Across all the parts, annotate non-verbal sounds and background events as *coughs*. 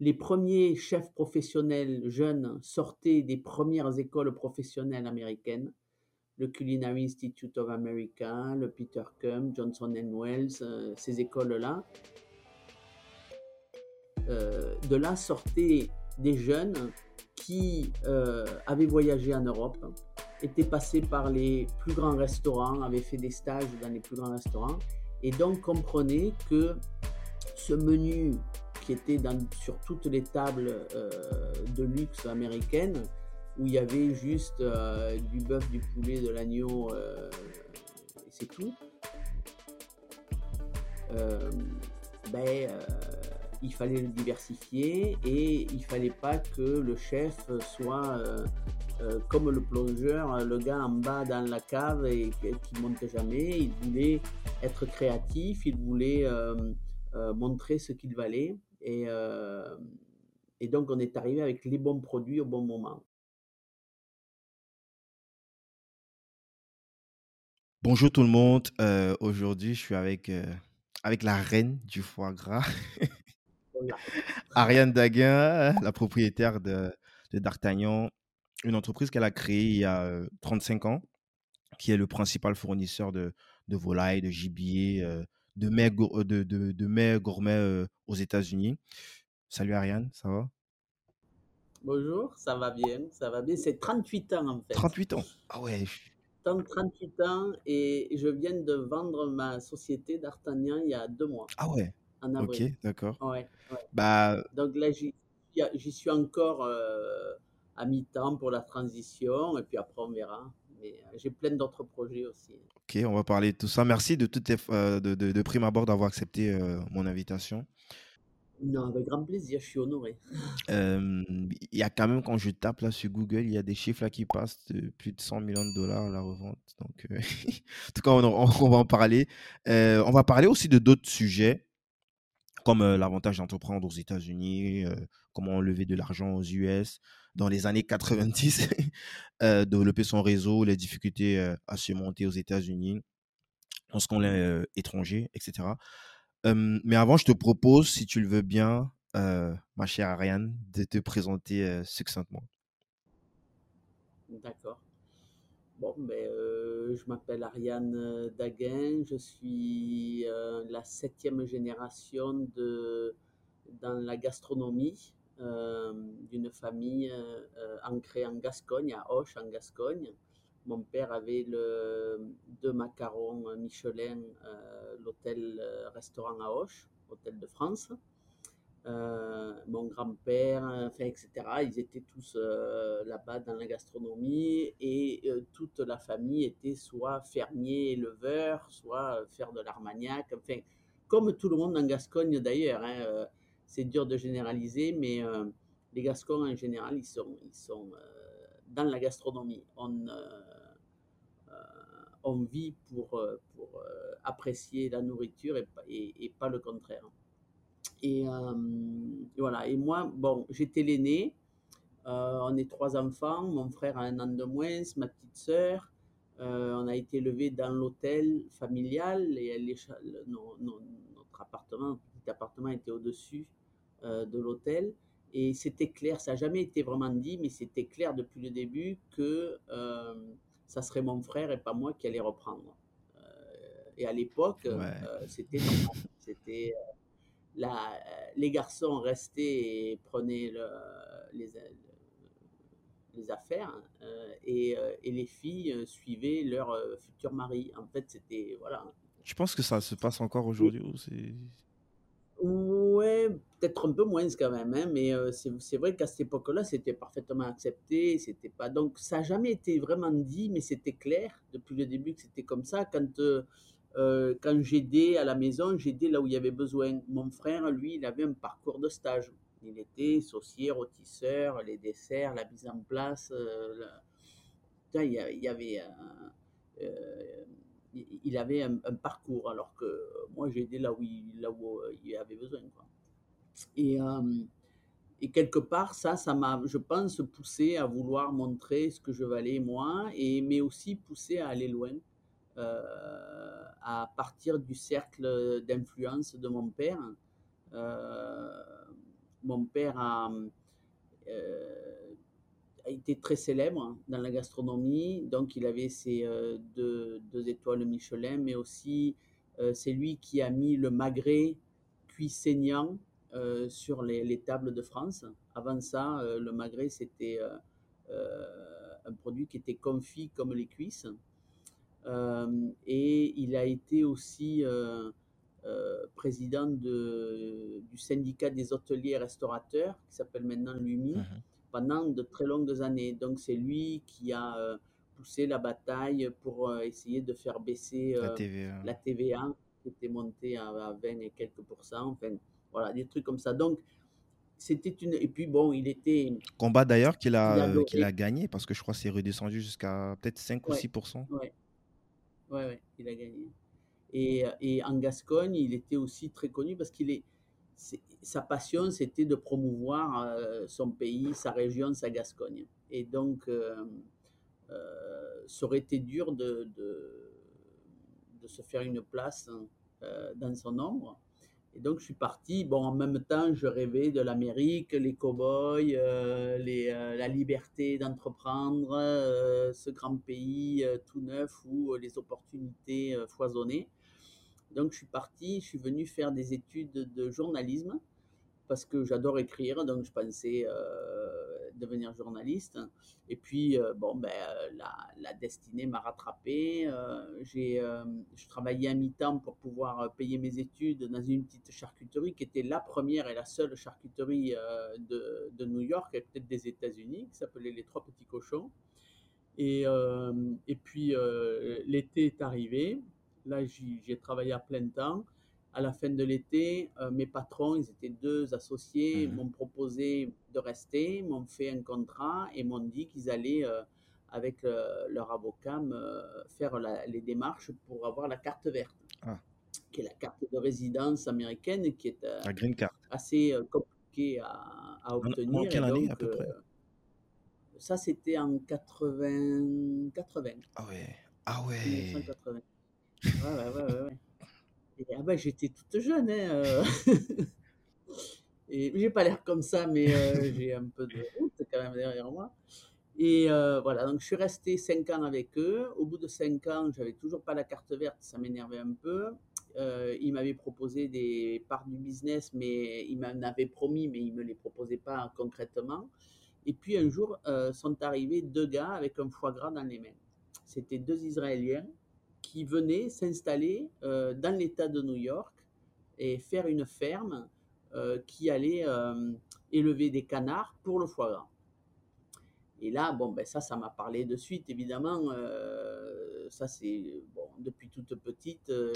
les premiers chefs professionnels jeunes sortaient des premières écoles professionnelles américaines, le Culinary Institute of America, le Peter Cum, Johnson Wells, euh, ces écoles-là. Euh, de là sortaient des jeunes qui euh, avaient voyagé en Europe, étaient passés par les plus grands restaurants, avaient fait des stages dans les plus grands restaurants, et donc comprenaient que ce menu qui était sur toutes les tables euh, de luxe américaines, où il y avait juste euh, du bœuf, du poulet, de l'agneau, euh, et c'est tout. ben, il fallait le diversifier et il fallait pas que le chef soit comme le plongeur, le gars en bas dans la cave et qui monte jamais. Il voulait être créatif, il voulait montrer ce qu'il valait. Et, euh, et donc, on est arrivé avec les bons produits au bon moment. Bonjour tout le monde. Euh, aujourd'hui, je suis avec, euh, avec la reine du foie gras, *laughs* Ariane Daguin, la propriétaire de, de D'Artagnan, une entreprise qu'elle a créée il y a 35 ans, qui est le principal fournisseur de, de volailles, de gibier, de mets, de, de, de gourmets aux États-Unis. Salut Ariane, ça va? Bonjour, ça va bien, ça va bien. C'est 38 ans en fait. 38 ans Ah ouais. 38 ans et je viens de vendre ma société d'Artagnan il y a deux mois. Ah ouais? En avril. Ok, d'accord. Ouais, Bah. Donc là, j'y suis encore euh, à mi-temps pour la transition et puis après on verra. Mais euh, j'ai plein d'autres projets aussi. Ok, on va parler de tout ça. Merci de, tout euh, de, de, prime abord d'avoir accepté euh, mon invitation. Non, avec grand plaisir, je suis honoré. Il y a quand même, quand je tape là sur Google, il y a des chiffres là qui passent de plus de 100 millions de dollars à la revente. Donc, *laughs* en tout cas, on, va en parler. on va parler aussi de d'autres sujets, comme l'avantage d'entreprendre aux États-Unis, comment lever de l'argent aux US, dans les années 90, *laughs* euh, développer son réseau, les difficultés euh, à se monter aux États-Unis, lorsqu'on est euh, étranger, etc. mais avant, je te propose, si tu le veux bien, ma chère Ariane, de te présenter succinctement. D'accord. Bon, ben, je m'appelle Ariane Daguin, je suis la septième génération de, dans la gastronomie. Euh, d'une famille euh, euh, ancrée en Gascogne, à Auch en Gascogne. Mon père avait le, deux macarons Michelin, l'hôtel-restaurant à Auch, hôtel de France. mon grand-père, enfin, etc. Ils étaient tous là-bas dans la gastronomie et toute la famille était soit fermier, éleveur, soit faire de l'armagnac, enfin, comme tout le monde en Gascogne d'ailleurs. Hein, c'est dur de généraliser, mais euh, les Gascons en général, ils sont, euh, dans la gastronomie. On, euh, vit pour, apprécier la nourriture et, pas le contraire. Et, voilà. Et moi, bon, j'étais l'aîné. on est trois enfants. Mon frère a un an de moins, ma petite sœur. on a été élevés dans l'hôtel familial et notre notre petit appartement était au-dessus de l'hôtel. Et c'était clair, ça n'a jamais été vraiment dit, mais c'était clair depuis le début que euh, ça serait mon frère et pas moi qui allait reprendre. Euh, et à l'époque, c'était c'était les garçons restaient et prenaient les, les affaires et, et, les filles suivaient leur futur mari. En fait, c'était voilà. Je pense que ça se passe encore aujourd'hui. Ouais, peut-être un peu moins quand même, hein, mais euh, c'est vrai qu'à cette époque-là, c'était parfaitement accepté. C'était pas donc ça n'a jamais été vraiment dit, mais c'était clair depuis le début que c'était comme ça. Quand euh, euh, quand j'aidais à la maison, j'aidais là où il y avait besoin. Mon frère, lui, il avait un parcours de stage. Il était saucier, rôtisseur, les desserts, la mise en place. il, y avait il avait un, parcours, alors que moi j'ai aidé là où il, euh, il avait besoin. Et, euh, et quelque part, ça, ça m'a, je pense, poussé à vouloir montrer ce que je valais moi, et, mais aussi poussé à aller loin, euh, à partir du cercle d'influence de mon père. mon père a, a été très célèbre dans la gastronomie. Donc, il avait ses deux, deux, étoiles Michelin, mais aussi c'est lui qui a mis le magret cuit saignant sur les, les, tables de France. Avant ça, le magret, c'était un produit qui était confit comme les cuisses. et il a été aussi président de, du syndicat des hôteliers restaurateurs, qui s'appelle maintenant l'UMI. Mmh pendant de très longues années. Donc c'est lui qui a euh, poussé la bataille pour euh, essayer de faire baisser la, euh, TVA. qui était montée à, 20 et quelques pourcents. Enfin, voilà, des trucs comme ça. Donc c'était une. Et puis bon, il était. Combat d'ailleurs qu'il a, qu'il a gagné parce que je crois que c'est redescendu jusqu'à peut-être 5 ou 6 Ouais, ouais, ouais, il a gagné. Et, et en Gascogne, il était aussi très connu parce qu'il est sa passion, c'était de promouvoir euh, son pays, sa région, sa Gascogne. Et donc, euh, euh, ça aurait été dur de, se faire une place dans son ombre. Et donc, je suis parti. Bon, en même temps, je rêvais de l'Amérique, les cow-boys, la liberté d'entreprendre, ce grand pays tout neuf où les opportunités foisonnaient. Donc je suis parti, je suis venu faire des études de journalisme parce que j'adore écrire, donc je pensais euh, devenir journaliste. Et puis, euh, bon, ben, la, destinée m'a rattrapé. Euh, j'ai, je travaillais à mi-temps pour pouvoir payer mes études dans une petite charcuterie qui était la première et la seule charcuterie de, de, New York et peut-être des États-Unis, qui s'appelait Les Trois Petits Cochons. Et, et puis, l'été est arrivé. Là, j'ai travaillé à plein temps. À la fin de l'été, euh, mes patrons, ils étaient deux associés, mmh m'ont proposé de rester, m'ont fait un contrat et m'ont dit qu'ils allaient, euh, avec euh, leur avocat, me faire les démarches pour avoir la carte verte, ah. qui est la carte de résidence américaine, qui est assez compliquée à, obtenir. En, quelle année à peu près? Ça, c'était en 80. 80. Ah ouais. Ah ouais. 1980. Ouais, ouais, ouais. Et, ah bah, j'étais toute jeune, hein. Euh. *laughs* et j'ai pas l'air comme ça, mais euh, j'ai un peu de route quand même derrière moi. Et euh, voilà, donc je suis resté 5 ans avec eux. Au bout de 5 ans, j'avais toujours pas la carte verte, ça m'énervait un peu. Euh, ils m'avaient proposé des parts du business, mais ils m'en avaient promis, mais ils me les proposaient pas concrètement. Et puis un jour, sont arrivés deux gars avec un foie gras dans les mains. C'était deux Israéliens qui venaient s'installer euh, dans l'État de New York et faire une ferme euh, qui allait euh, élever des canards pour le foie gras. Et là, bon, ben ça, ça m'a parlé de suite, évidemment. ça, c'est bon, depuis toute petite. je,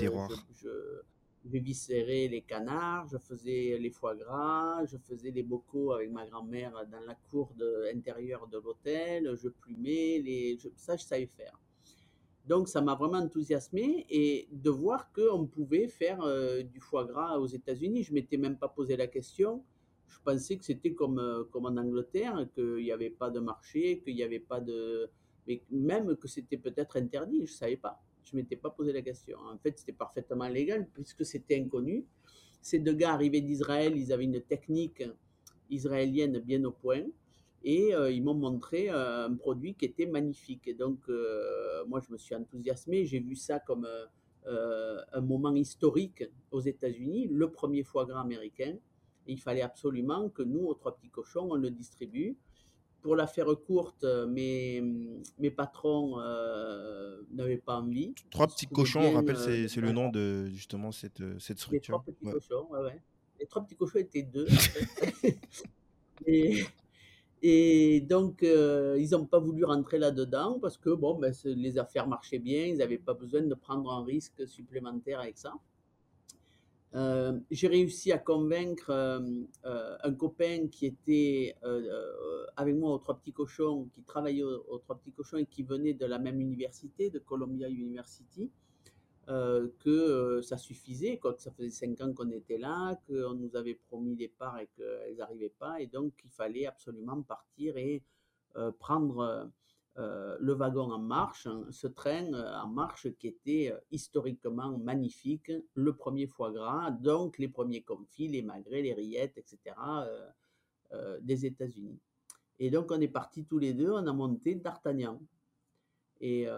je, je, viscérais les canards, je faisais les foie gras, je faisais les bocaux avec ma grand-mère dans la cour de, intérieure de l'hôtel, je plumais, les, ça, je savais faire. Donc ça m'a vraiment enthousiasmé et de voir qu'on pouvait faire euh, du foie gras aux États-Unis. Je m'étais même pas posé la question. Je pensais que c'était comme, euh, comme en Angleterre, qu'il n'y avait pas de marché, qu'il n'y avait pas de... Mais même que c'était peut-être interdit, je ne savais pas. Je ne m'étais pas posé la question. En fait, c'était parfaitement légal puisque c'était inconnu. Ces deux gars arrivaient d'Israël, ils avaient une technique israélienne bien au point et euh, ils m'ont montré euh, un produit qui était magnifique. Et donc, euh, moi, je me suis enthousiasmé. J'ai vu ça comme un moment historique aux États-Unis, le premier foie gras américain. Et il fallait absolument que nous, aux Trois Petits Cochons, on le distribue. Pour la faire courte, mes, mes patrons n'avaient pas envie. Trois Petits Cochons, on rappelle, c'est le nom de justement cette, cette structure. Les Trois Petits Cochons, ouais, ouais. Les Trois Petits Cochons étaient deux. En *laughs* fait. et, et donc, euh, ils n'ont pas voulu rentrer là-dedans parce que bon, ben, les affaires marchaient bien, ils n'avaient pas besoin de prendre un risque supplémentaire avec ça. Euh, j'ai réussi à convaincre euh, un copain qui était avec moi aux Trois Petits Cochons, qui travaillait aux Trois Petits Cochons et qui venait de la même université, de Columbia University, euh, que euh, ça suffisait, que ça faisait cinq ans qu'on était là, qu'on nous avait promis des parts et qu'elles n'arrivaient pas, et donc il fallait absolument partir et euh, prendre le wagon en marche, hein, ce train en marche qui était historiquement magnifique, le premier foie gras, donc les premiers confits, les magrets, les rillettes, etc. des États-Unis. Et donc on est partis tous les deux, on a monté D'Artagnan. Et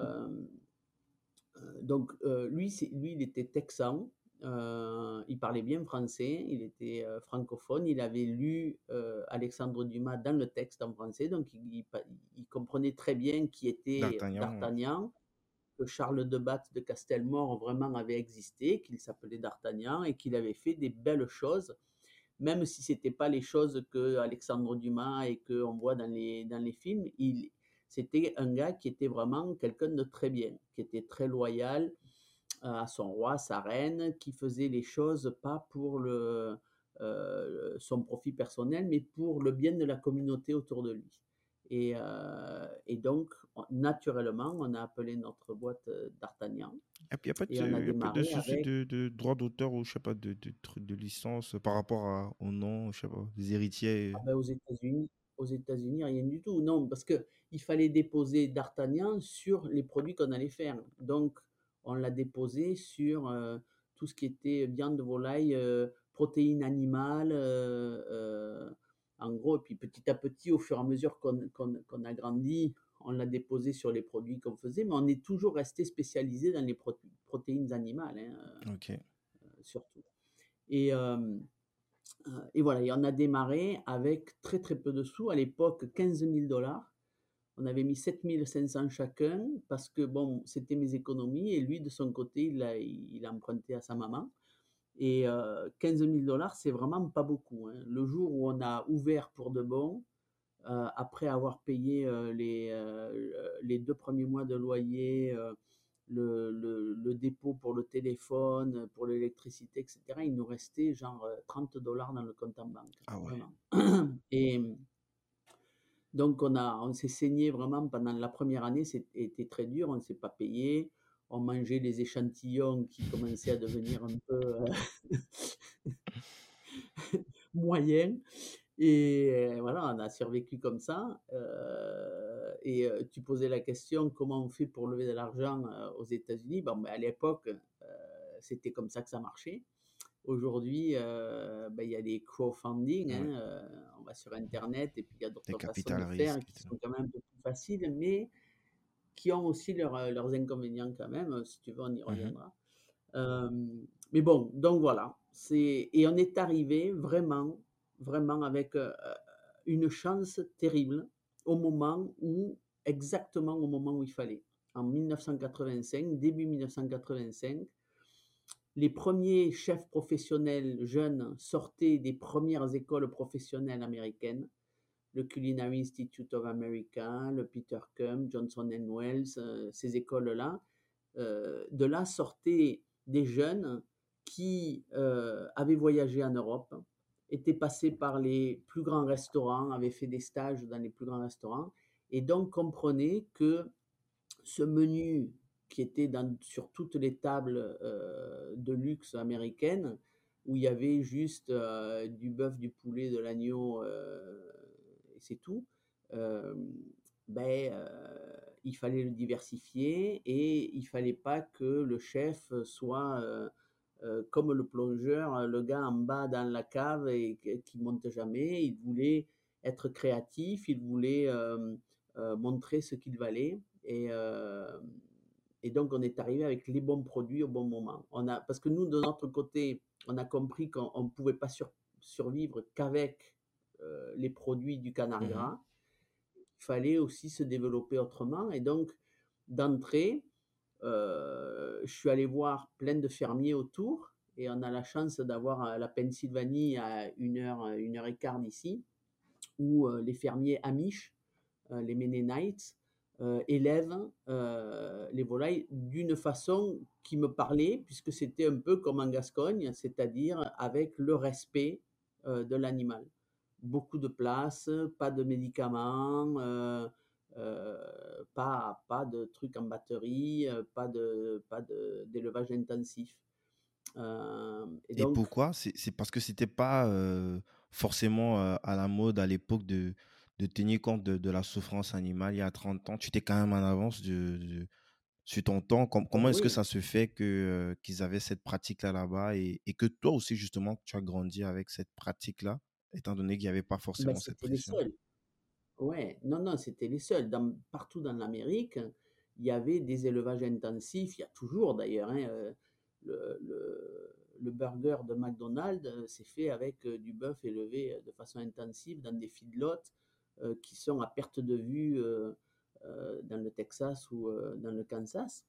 donc lui, lui, il était texan, euh, il parlait bien français, il était euh, francophone, il avait lu euh, Alexandre Dumas dans le texte en français, donc il, comprenait très bien qui était D'Artagnan, que Charles de Batte de Castelmore vraiment avait existé, qu'il s'appelait D'Artagnan et qu'il avait fait des belles choses, même si ce pas les choses que Alexandre Dumas et qu'on voit dans les, dans les films. Il, c'était un gars qui était vraiment quelqu'un de très bien, qui était très loyal, à son roi, sa reine, qui faisait les choses pas pour le, euh, son profit personnel, mais pour le bien de la communauté autour de lui. Et, euh, et donc, naturellement, on a appelé notre boîte euh, D'Artagnan. Et puis, il n'y a pas de, souci de, de, droit d'auteur ou je sais pas, de, de, de, licence par rapport à, au nom, je sais pas, des héritiers? Ah ben, Aux États-Unis, aux États-Unis, rien du tout. Non, parce qu'il fallait déposer D'Artagnan sur les produits qu'on allait faire. Donc, on l'a déposé sur euh, tout ce qui était viande de volaille, euh, protéines animales, euh, en gros. Et puis petit à petit, au fur et à mesure qu'on a grandi, on l'a déposé sur les produits qu'on faisait, mais on est toujours resté spécialisé dans les protéines animales, hein, surtout. Et, et voilà, et on a démarré avec très très peu de sous, à l'époque 15 000 dollars. On avait mis 7500 chacun parce que bon, c'était mes économies et lui, de son côté, il a, emprunté à sa maman. Et euh, 15 000 dollars, c'est vraiment pas beaucoup. Hein. Le jour où on a ouvert pour de bon, euh, après avoir payé euh, les, euh, les deux premiers mois de loyer, le, le, dépôt pour le téléphone, pour l'électricité, etc., il nous restait genre 30 dollars dans le compte en banque. Ah ouais. *clears throat* Et donc, on, a, on s'est saigné vraiment pendant la première année, c'était très dur, on ne s'est pas payé. On mangeait les échantillons qui commençaient à devenir un peu euh, *laughs* moyens. Et euh, voilà, on a survécu comme ça. Euh, et tu posais la question comment on fait pour lever de l'argent aux États-Unis? Bon, ben, à l'époque, c'était comme ça que ça marchait. Aujourd'hui, euh, ben, il y a des crowdfunding, hein, euh, on va sur Internet et puis il y a d'autres façons de faire qui sont quand même un peu plus faciles, mais qui ont aussi euh, leurs inconvénients quand même. Si tu veux, on y mmh reviendra. mais bon, donc voilà. Et on est arrivé vraiment, vraiment avec une chance terrible au moment où, exactement au moment où il fallait. En 1985, début 1985, les premiers chefs professionnels jeunes sortaient des premières écoles professionnelles américaines, le Culinary Institute of America, le Peter Cum, Johnson Wells, euh, ces écoles-là. Euh, de là sortaient des jeunes qui euh, avaient voyagé en Europe, étaient passés par les plus grands restaurants, avaient fait des stages dans les plus grands restaurants, et donc comprenaient que ce menu qui était sur toutes les tables euh, de luxe américaines, où il y avait juste euh, du bœuf, du poulet, de l'agneau, euh, et c'est tout, ben, il fallait le diversifier et il fallait pas que le chef soit comme le plongeur, le gars en bas dans la cave et qui monte jamais. Il voulait être créatif, il voulait montrer ce qu'il valait. Et, et donc, on est arrivé avec les bons produits au bon moment. On a, parce que nous, de notre côté, on a compris qu'on ne pouvait pas survivre qu'avec euh, les produits du canard mmh gras. Il fallait aussi se développer autrement. Et donc, d'entrée, euh, je suis allé voir plein de fermiers autour. Et on a la chance d'avoir euh, la Pennsylvanie à une heure, une heure et quart d'ici, où les fermiers Amish, les Mennonites, euh, élève euh, les volailles d'une façon qui me parlait, puisque c'était un peu comme en Gascogne, c'est-à-dire avec le respect euh, de l'animal. Beaucoup de place, pas de médicaments, pas, pas de trucs en batterie, pas de pas d'élevage intensif. et, pourquoi? C'est parce que c'était pas forcément à la mode à l'époque de de tenir compte de, la souffrance animale il y a 30 ans? Tu étais quand même en avance de, sur ton temps. Oh, comment est-ce que ça se fait que, euh, qu'ils avaient cette pratique-là là-bas et, que toi aussi, justement, tu as grandi avec cette pratique-là, étant donné qu'il n'y avait pas bah, forcément cette pression les seuls. Ouais, non, non, c'était les seuls. Partout dans l'Amérique, il y avait des élevages intensifs, il y a toujours d'ailleurs. Hein, euh, le, burger de McDonald's, euh, c'est fait avec du bœuf élevé de façon intensive dans des feedlots euh, qui sont à perte de vue euh, euh, dans le Texas ou dans le Kansas.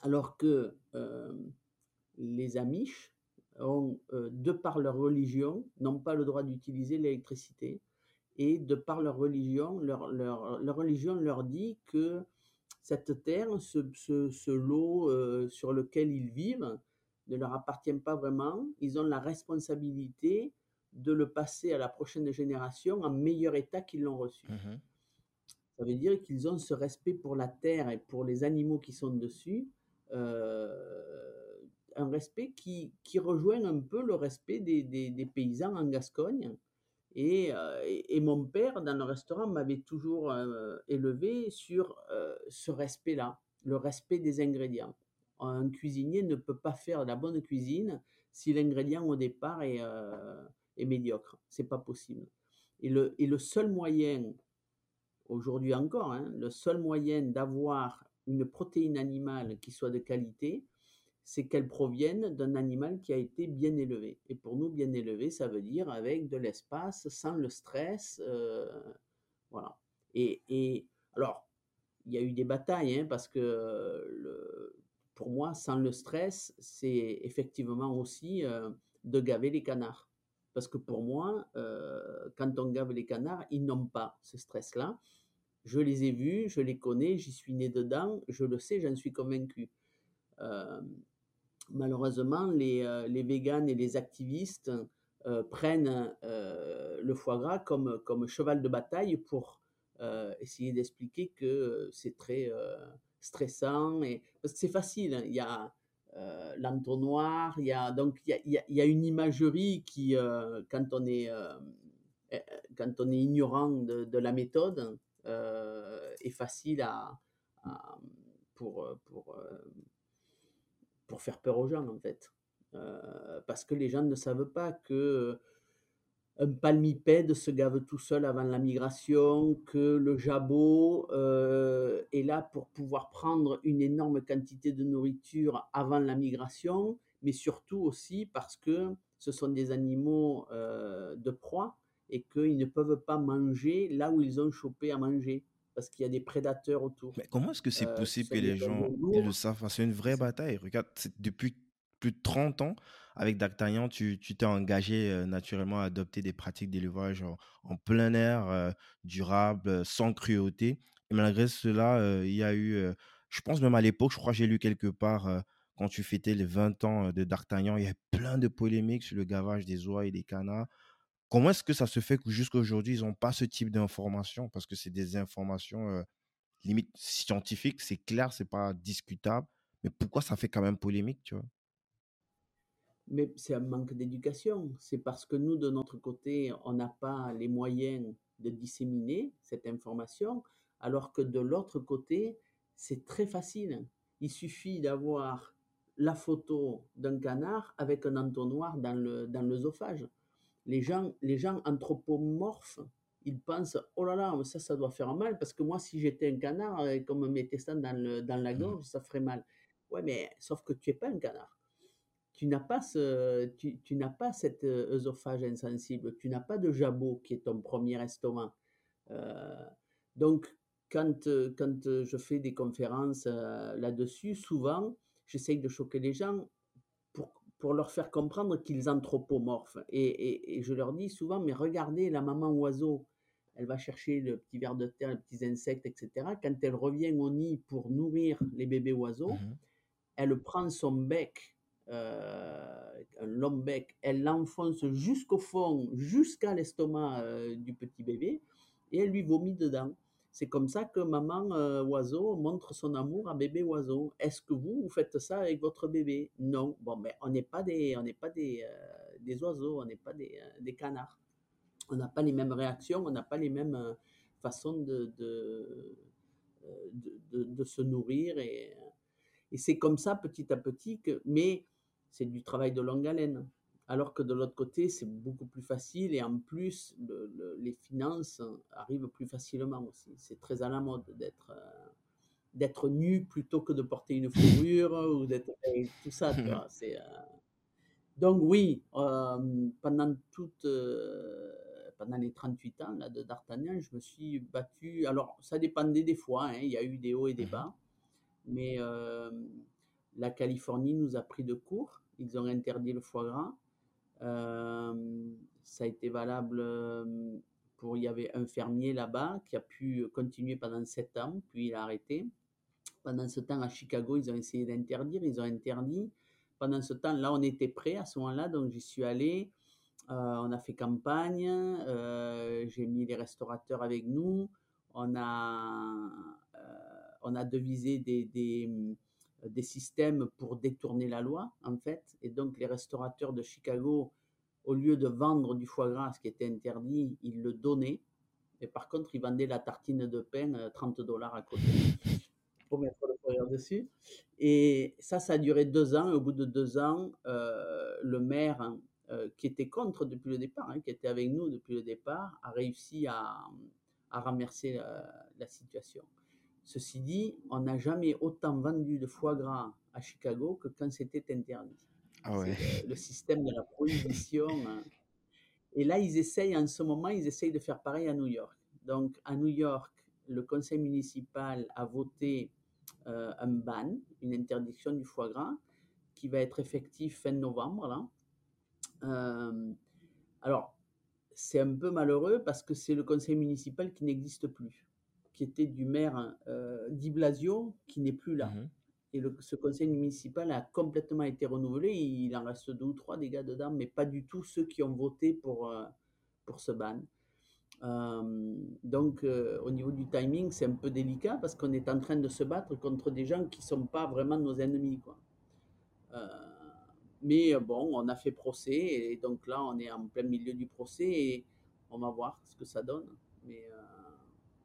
Alors que les Amish, de par leur religion, n'ont pas le droit d'utiliser l'électricité. Et de par leur religion, leur, leur, leur, religion leur dit que cette terre, ce, ce, ce lot sur lequel ils vivent, ne leur appartient pas vraiment. Ils ont la responsabilité de le passer à la prochaine génération en meilleur état qu'ils l'ont reçu. Mmh Ça veut dire qu'ils ont ce respect pour la terre et pour les animaux qui sont dessus, euh, un respect qui, qui, rejoint un peu le respect des, des, paysans en Gascogne. Et, euh, et, mon père, dans le restaurant, m'avait toujours euh, élevé sur ce respect-là, le respect des ingrédients. Un cuisinier ne peut pas faire la bonne cuisine si l'ingrédient au départ est, est médiocre. C'est pas possible. Et le, et le seul moyen, aujourd'hui encore, hein, le seul moyen d'avoir une protéine animale qui soit de qualité, c'est qu'elle provienne d'un animal qui a été bien élevé. Et pour nous, bien élevé, ça veut dire avec de l'espace, sans le stress. Euh, voilà. Et, et, alors, il y a eu des batailles, hein, parce que pour moi, sans le stress, c'est effectivement aussi euh, de gaver les canards. Parce que pour moi, euh, quand on gave les canards, ils n'ont pas ce stress-là. Je les ai vus, je les connais, j'y suis né dedans, je le sais, j'en suis convaincu. Malheureusement, les, euh, les véganes et les activistes prennent le foie gras comme, cheval de bataille pour essayer d'expliquer que c'est très stressant. Et, c'est facile, hein. il y a euh, l'entonnoir, il y a donc il y a, une imagerie qui, euh, quand on est euh, ignorant de, de la méthode, est facile à, pour pour pour faire peur aux gens en fait, parce que les gens ne savent pas que un palmipède se gave tout seul avant la migration, que le jabot euh, est là pour pouvoir prendre une énorme quantité de nourriture avant la migration, mais surtout aussi parce que ce sont des animaux euh, de proie et qu'ils ne peuvent pas manger là où ils ont chopé à manger parce qu'il y a des prédateurs autour. Mais comment est-ce que c'est euh, possible que les gens le savent? C'est une vraie bataille. Regarde, depuis plus de 30 ans, avec D'Artagnan, tu t'es engagé euh, naturellement à adopter des pratiques d'élevage en, plein air, euh, durable, euh, sans cruauté. Et malgré cela, il y a eu, je pense même à l'époque, je crois que j'ai lu quelque part, quand tu fêtais les 20 ans de D'Artagnan, il y a plein de polémiques sur le gavage des oies et des canards. Comment est-ce que ça se fait que jusqu'à aujourd'hui, ils n'ont pas ce type d'informations? Parce que c'est des informations limite scientifiques, c'est clair, c'est pas discutable. Mais pourquoi ça fait quand même polémique, tu vois? Mais c'est un manque d'éducation. C'est parce que nous, de notre côté, on n'a pas les moyens de disséminer cette information, alors que de l'autre côté, c'est très facile. Il suffit d'avoir la photo d'un canard avec un entonnoir dans le dans l'œsophage. Les gens, les gens anthropomorphes, ils pensent oh là là, ça, ça doit faire mal parce que moi, si j'étais un canard et qu'on me mettait ça dans, le, dans la mmh. gorge, ça ferait mal. Ouais, mais sauf que tu n'es pas un canard tu n'as pas, ce, tu, tu n'as pas cet euh, œsophage insensible, tu n'as pas de jabot qui est ton premier estomac. Euh, donc, quand, euh, quand je fais des conférences là-dessus, souvent, j'essaye de choquer les gens pour, leur faire comprendre qu'ils anthropomorphent. Et, et, et, je leur dis souvent, mais regardez la maman oiseau, elle va chercher le petit ver de terre, les petits insectes, etc. Quand elle revient au nid pour nourrir les bébés oiseaux, mmh elle prend son bec euh, un long bec, elle l'enfonce jusqu'au fond, jusqu'à l'estomac euh, du petit bébé, et elle lui vomit dedans. C'est comme ça que maman euh, oiseau montre son amour à bébé oiseau. Est-ce que vous, vous faites ça avec votre bébé? Non. Bon, mais on n'est pas des, on n'est pas des, des oiseaux, on n'est pas des, des, canards. on n'a pas les mêmes réactions, on n'a pas les mêmes euh, façons de, de, euh, de, de se nourrir. Et, et c'est comme ça petit à petit que, mais c'est du travail de longue haleine. Alors que de l'autre côté, c'est beaucoup plus facile et en plus, les finances arrivent plus facilement aussi. C'est très à la mode d'être euh, d'être nu plutôt que de porter une fourrure *laughs* ou d'être tout ça. *laughs* euh, Donc oui, euh, pendant toute pendant les 38 ans là, de D'Artagnan, je me suis battu. Alors ça dépendait des fois. Hein, il y a eu des hauts et des mmh bas, mais la Californie nous a pris de court. Ils ont interdit le foie gras. Euh, ça a été valable euh, pour, il y avait un fermier là-bas qui a pu continuer pendant sept ans, puis il a arrêté. Pendant ce temps, à Chicago, ils ont essayé d'interdire, ils ont interdit. Pendant ce temps, là, on était prêt à ce moment-là, donc j'y suis allé. Euh, on a fait campagne, j'ai mis les restaurateurs avec nous. On a, on a devisé des, des, des systèmes pour détourner la loi, en fait. Et donc, les restaurateurs de Chicago, au lieu de vendre du foie gras, ce qui était interdit, ils le donnaient. Mais par contre, ils vendaient la tartine de pain 30 euh, dollars à côté *laughs* pour mettre le foie gras dessus. Et ça, ça a duré deux ans. Et au bout de deux ans, euh, le maire, qui était contre depuis le départ, hein, qui était avec nous depuis le départ, a réussi à, à ramercer la situation. Ceci dit, on n'a jamais autant vendu de foie gras à Chicago que quand c'était interdit. Ah le, système de la prohibition. Hein. Et là, ils essayent, en ce moment, ils essayent de faire pareil à New York. Donc, à New York, le conseil municipal a voté euh, un ban, une interdiction du foie gras, qui va être effectif fin novembre. Là. Euh, alors, c'est un peu malheureux parce que c'est le conseil municipal qui n'existe plus qui était du maire euh, Di Blasio, qui n'est plus là. Mmh et le, ce conseil municipal a complètement été renouvelé. Il en reste deux ou trois des gars dedans, mais pas du tout ceux qui ont voté pour, euh, pour ce ban. Euh, donc, euh, au niveau du timing, c'est un peu délicat parce qu'on est en train de se battre contre des gens qui ne sont pas vraiment nos ennemis. Quoi. mais bon, on a fait procès et donc là, on est en plein milieu du procès et on va voir ce que ça donne. Mais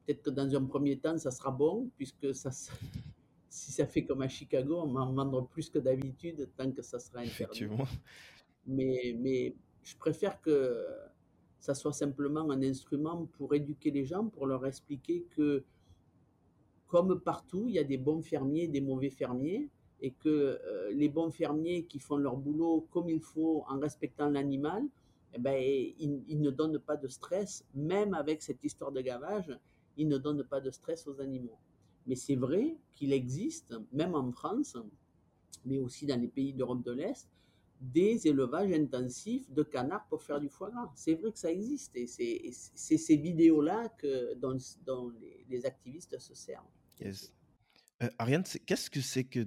Peut-être que dans un premier temps, ça sera bon, puisque ça, *laughs* si ça fait comme à Chicago, on va en vendre plus que d'habitude tant que ça sera interdit. Mais, mais je préfère que ça soit simplement un instrument pour éduquer les gens, pour leur expliquer que, comme partout, il y a des bons fermiers et des mauvais fermiers, et que euh, les bons fermiers qui font leur boulot comme il faut en respectant l'animal, eh ben, ils, ils, ne donnent pas de stress, même avec cette histoire de gavage il ne donne pas de stress aux animaux. Mais c'est vrai qu'il existe, même en France, mais aussi dans les pays d'Europe de l'Est, des élevages intensifs de canards pour faire du foie gras. C'est vrai que ça existe et c'est ces vidéos-là que, dont, les, activistes se servent. Yes. Euh, Ariane, qu'est-ce que c'est que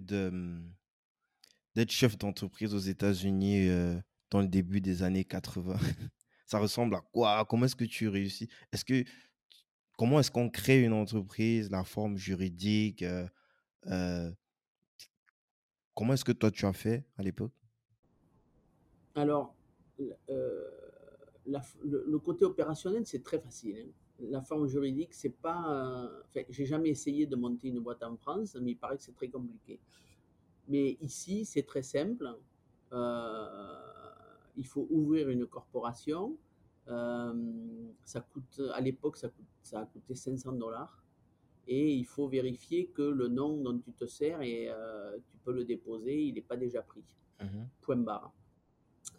d'être chef d'entreprise aux États-Unis euh, dans le début des années 80 *laughs* Ça ressemble à quoi? Comment est-ce que tu réussis? Est-ce que comment est-ce qu'on crée une entreprise, la forme juridique euh, euh, Comment est-ce que toi tu as fait à l'époque? Alors, euh, le, côté opérationnel, c'est très facile. Hein. La forme juridique, c'est pas. j'ai jamais essayé de monter une boîte en France, mais il paraît que c'est très compliqué. Mais ici, c'est très simple. il faut ouvrir une corporation ça coûte, à l'époque, ça, ça a coûté 500 dollars. Et il faut vérifier que le nom dont tu te sers et euh, tu peux le déposer, il n'est pas déjà pris. Mhm. Point barre.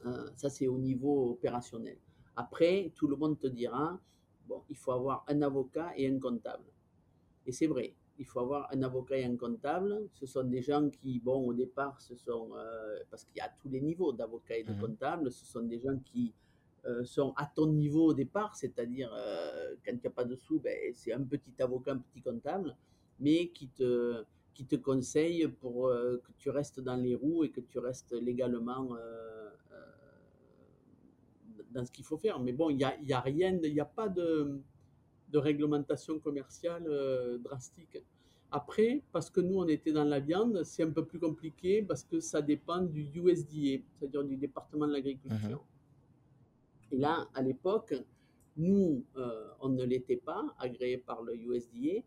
Euh, ça, c'est au niveau opérationnel. Après, tout le monde te dira, bon, il faut avoir un avocat et un comptable. Et c'est vrai, il faut avoir un avocat et un comptable. Ce sont des gens qui, bon, au départ, ce sont, parce qu'il y a tous les niveaux d'avocat et de mhm. comptable, ce sont des gens qui euh, sont à ton niveau au départ, c'est-à-dire euh, quand il n'y a pas de sous, ben, c'est un petit avocat, un petit comptable, mais qui te, qui te conseille pour euh, que tu restes dans les roues et que tu restes légalement dans ce qu'il faut faire. Mais bon, il n'y a, y a rien, il n'y a pas de, de réglementation commerciale drastique. Après, parce que nous, on était dans la viande, c'est un peu plus compliqué parce que ça dépend du USDA, c'est-à-dire du département de l'agriculture. Mmh et là, à l'époque, Nous, on ne l'était pas, agréé par le USDA,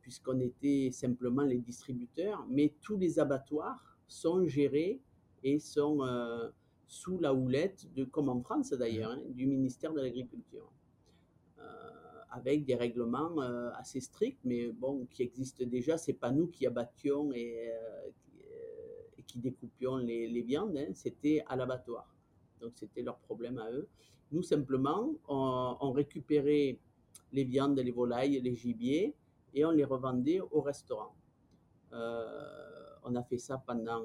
puisqu'on était simplement les distributeurs, mais tous les abattoirs sont gérés et sont sous la houlette, de, comme en France d'ailleurs, hein, du ministère de l'Agriculture avec des règlements euh, assez stricts, mais bon, qui existent déjà. C'est pas nous qui abattions et, euh, qui découpions les, les viandes, hein, c'était à l'abattoir. Donc c'était leur problème à eux. Nous, simplement, on, récupérait les viandes, les volailles, les gibiers, et on les revendait au restaurant. Euh, on a fait ça pendant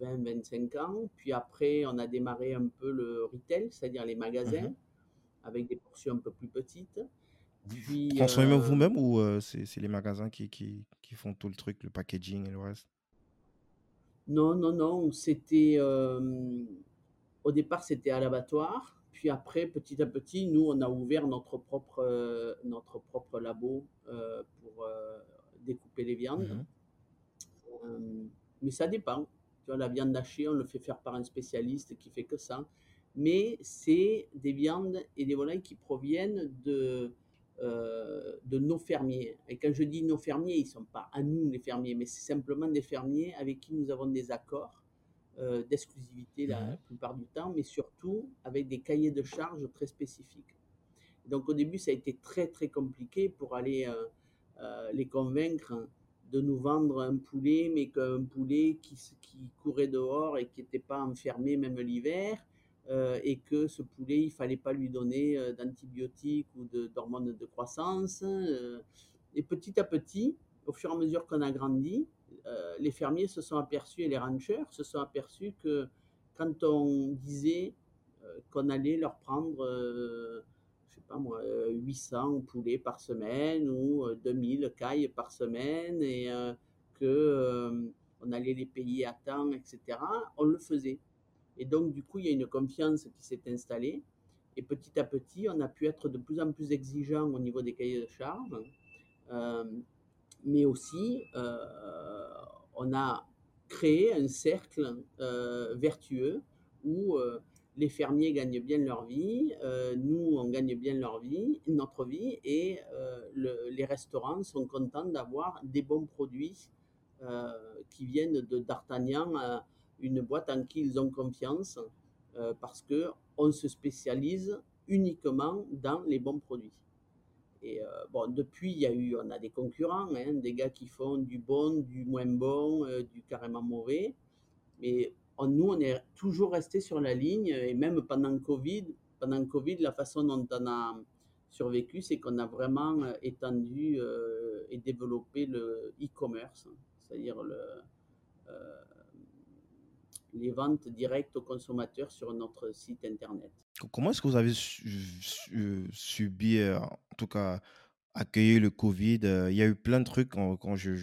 20-25 ans. Puis après, on a démarré un peu le retail, c'est-à-dire les magasins. Mhm avec des portions un peu plus petites. Puis, Transformez euh, vous-même ou euh, c'est les magasins qui, qui, qui, font tout le truc, le packaging et le reste? Non, non, non. C'était euh, au départ c'était à l'abattoir. Puis après, petit à petit, nous on a ouvert notre propre notre propre labo pour découper les viandes. Mmh mais ça dépend. Tu vois, la viande hachée, on le fait faire par un spécialiste qui fait que ça mais c'est des viandes et des volailles qui proviennent de, euh, de nos fermiers. Et quand je dis nos fermiers, ils ne sont pas à nous les fermiers, mais c'est simplement des fermiers avec qui nous avons des accords euh, d'exclusivité la, mmh plupart du temps, mais surtout avec des cahiers de charges très spécifiques. Donc au début, ça a été très très compliqué pour aller euh, les convaincre de nous vendre un poulet, mais qu'un poulet qui, qui courait dehors et qui n'était pas enfermé même l'hiver, euh, et que ce poulet, il fallait pas lui donner euh, d'antibiotiques ou d'hormones de, croissance. Euh. et petit à petit, au fur et à mesure qu'on a grandi, les fermiers se sont aperçus et les ranchers se sont aperçus que quand on disait qu'on allait leur prendre, je sais pas moi, 800 poulets par semaine ou 2000 cailles par semaine et que on allait les payer à temps, etc., on le faisait. Et donc, du coup, il y a une confiance qui s'est installée. Et petit à petit, on a pu être de plus en plus exigeant au niveau des cahiers de charges. Euh, mais aussi, euh, on a créé un cercle euh, vertueux où les fermiers gagnent bien leur vie, nous, on gagne bien leur vie, notre vie, et les restaurants sont contents d'avoir des bons produits qui viennent de D'Artagnan une boîte en qui ils ont confiance euh, parce que on se spécialise uniquement dans les bons produits. Et euh, bon, depuis, il y a eu, on a des concurrents, hein, des gars qui font du bon, du moins bon, euh, du carrément mauvais. Mais nous, on est toujours resté sur la ligne, et même pendant Covid, pendant Covid, la façon dont on a survécu, c'est qu'on a vraiment étendu et développé le e-commerce, c'est-à-dire le, les ventes directes aux consommateurs sur notre site internet. Comment est-ce que vous avez subi, euh, en tout cas, accueillir le Covid euh, Il y a eu plein de trucs quand, je,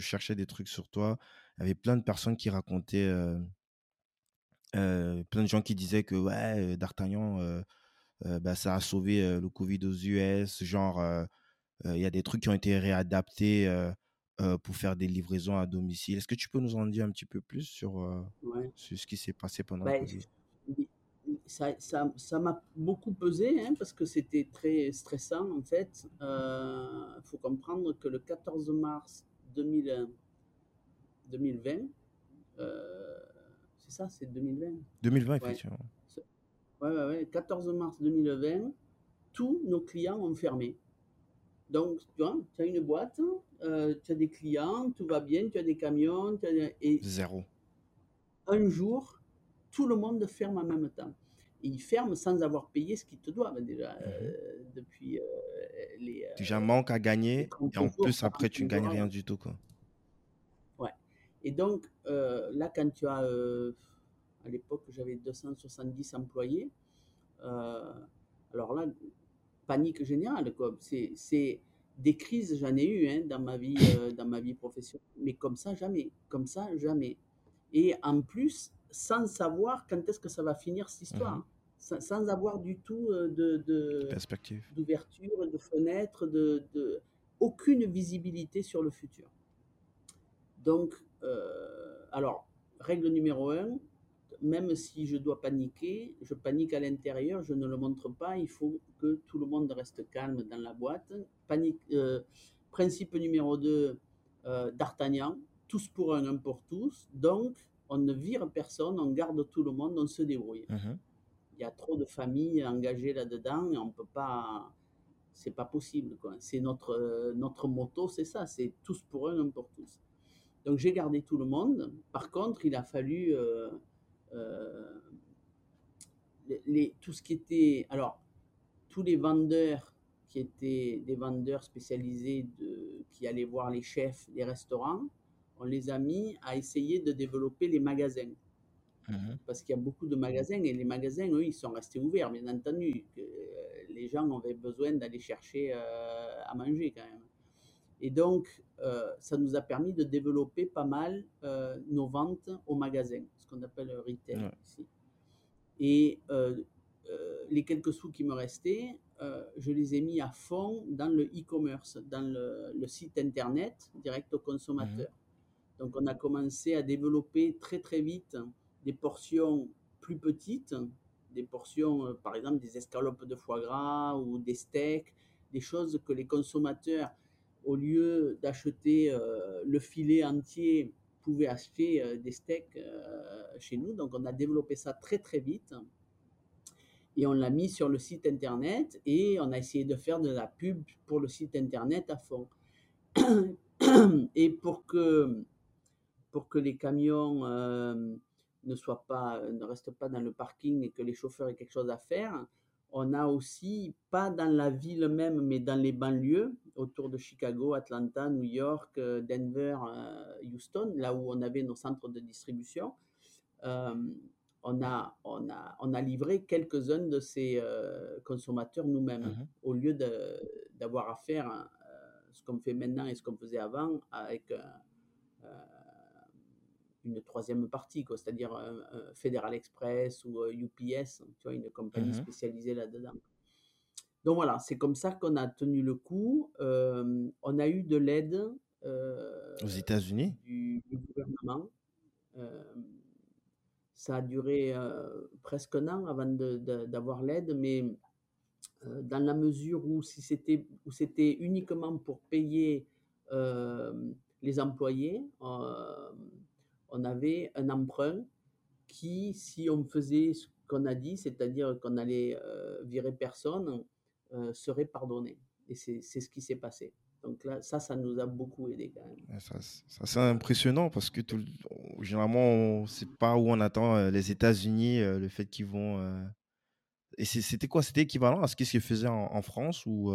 cherchais des trucs sur toi. Il y avait plein de personnes qui racontaient, euh, plein de gens qui disaient que ouais, D'Artagnan, bah, ça a sauvé le Covid aux US. Genre, il y a des trucs qui ont été réadaptés euh, pour faire des livraisons à domicile. Est-ce que tu peux nous en dire un petit peu plus sur, euh, sur ce qui s'est passé pendant le ben, Covid? ça, ça, ça m'a beaucoup pesé hein, parce que c'était très stressant en fait. Il euh, faut comprendre que le 14 mars 2000, 2020, c'est ça, c'est 2020 2020, effectivement. Ouais, ouais, ouais. 14 mars 2020, tous nos clients ont fermé. Donc, tu vois, tu as une boîte, euh, tu as des clients, tout va bien, tu as des camions, tu as et Zéro. un jour, tout le monde ferme en même temps. Et ils ferment sans avoir payé ce qu'ils te doivent déjà euh, depuis euh, les. Tu as un manque à gagner et en plus après tu ne gagnes rien du tout quoi. Ouais. Et donc là quand tu as à l'époque j'avais 270 employés, alors là panique générale. C'est des crises, j'en ai eu hein, dans, ma vie, *coughs* euh, dans ma vie professionnelle, mais comme ça, jamais. Comme ça, jamais. Et en plus, sans savoir quand est-ce que ça va finir cette histoire. Mhm. Sans, avoir du tout euh, de, d'ouverture, de fenêtre, de, de, aucune visibilité sur le futur. Donc, euh, alors, règle numéro un, même si je dois paniquer, je panique à l'intérieur, je ne le montre pas. Il faut que tout le monde reste calme dans la boîte. Panique, euh, principe numéro 2, euh, d'Artagnan, tous pour un, un pour tous. Donc, on ne vire personne, on garde tout le monde, on se débrouille. Mhm. Il y a trop de familles engagées là-dedans et on peut pas. C'est pas possible. C'est notre, notre motto, c'est ça c'est tous pour un, un pour tous. Donc j'ai gardé tout le monde. Par contre, il a fallu euh, les, les- tout ce qui était. Alors, tous les vendeurs qui étaient des vendeurs spécialisés de, qui allaient voir les chefs des restaurants, on les a mis à essayer de développer les magasins. Mhm. Parce qu'il y a beaucoup de magasins et les magasins, eux, ils sont restés ouverts, bien entendu. que, euh, les gens avaient besoin d'aller chercher euh, à manger quand même. Et donc, euh, ça nous a permis de développer pas mal euh, nos ventes au magasin, ce qu'on appelle le retail Ouais. ici. Et euh, les quelques sous qui me restaient, je les ai mis à fond dans le e-commerce, dans le, le site internet direct au consommateur. Donc, on a commencé à développer très très vite des portions plus petites, des portions, par exemple, des escalopes de foie gras ou des steaks, des choses que les consommateurs, au lieu d'acheter euh, le filet entier, pouvaient acheter euh, des steaks euh, chez nous. Donc, on a développé ça très très vite et on l'a mis sur le site internet et on a essayé de faire de la pub pour le site internet à fond. *coughs* Et pour que, pour que les camions ne, soient pas, ne restent pas dans le parking et que les chauffeurs aient quelque chose à faire, on a aussi, pas dans la ville même, mais dans les banlieues, autour de Chicago, Atlanta, New York, euh, Denver, euh, Houston, là où on avait nos centres de distribution, euh, on, a, on, a, on a livré quelques-uns de ces euh, consommateurs nous-mêmes, Mhm. au lieu d'avoir à faire euh, ce qu'on fait maintenant et ce qu'on faisait avant avec une troisième partie, c'est-à-dire un, un Federal Express ou euh, UPS, tu vois, une compagnie Mhm. spécialisée là-dedans. Donc voilà, c'est comme ça qu'on a tenu le coup. Euh, on a eu de l'aide euh, Aux États-Unis? du, du gouvernement. Euh, ça a duré euh, presque un an avant d'avoir l'aide, mais euh, dans la mesure où si c'était c'était uniquement pour payer euh, les employés, euh, on avait un emprunt qui, si on faisait ce qu'on a dit, c'est-à-dire qu'on allait euh, virer personne, euh, serait pardonné. Et c'est c'est ce qui s'est passé. Donc là, ça, ça nous a beaucoup aidé quand même. Ça, c'est- c'est impressionnant parce que tout généralement, sait pas où on attend euh, les États-Unis, le fait qu'ils vont. Et c'est- c'était quoi? C'était équivalent à ce qu'ils faisaient en, en France ou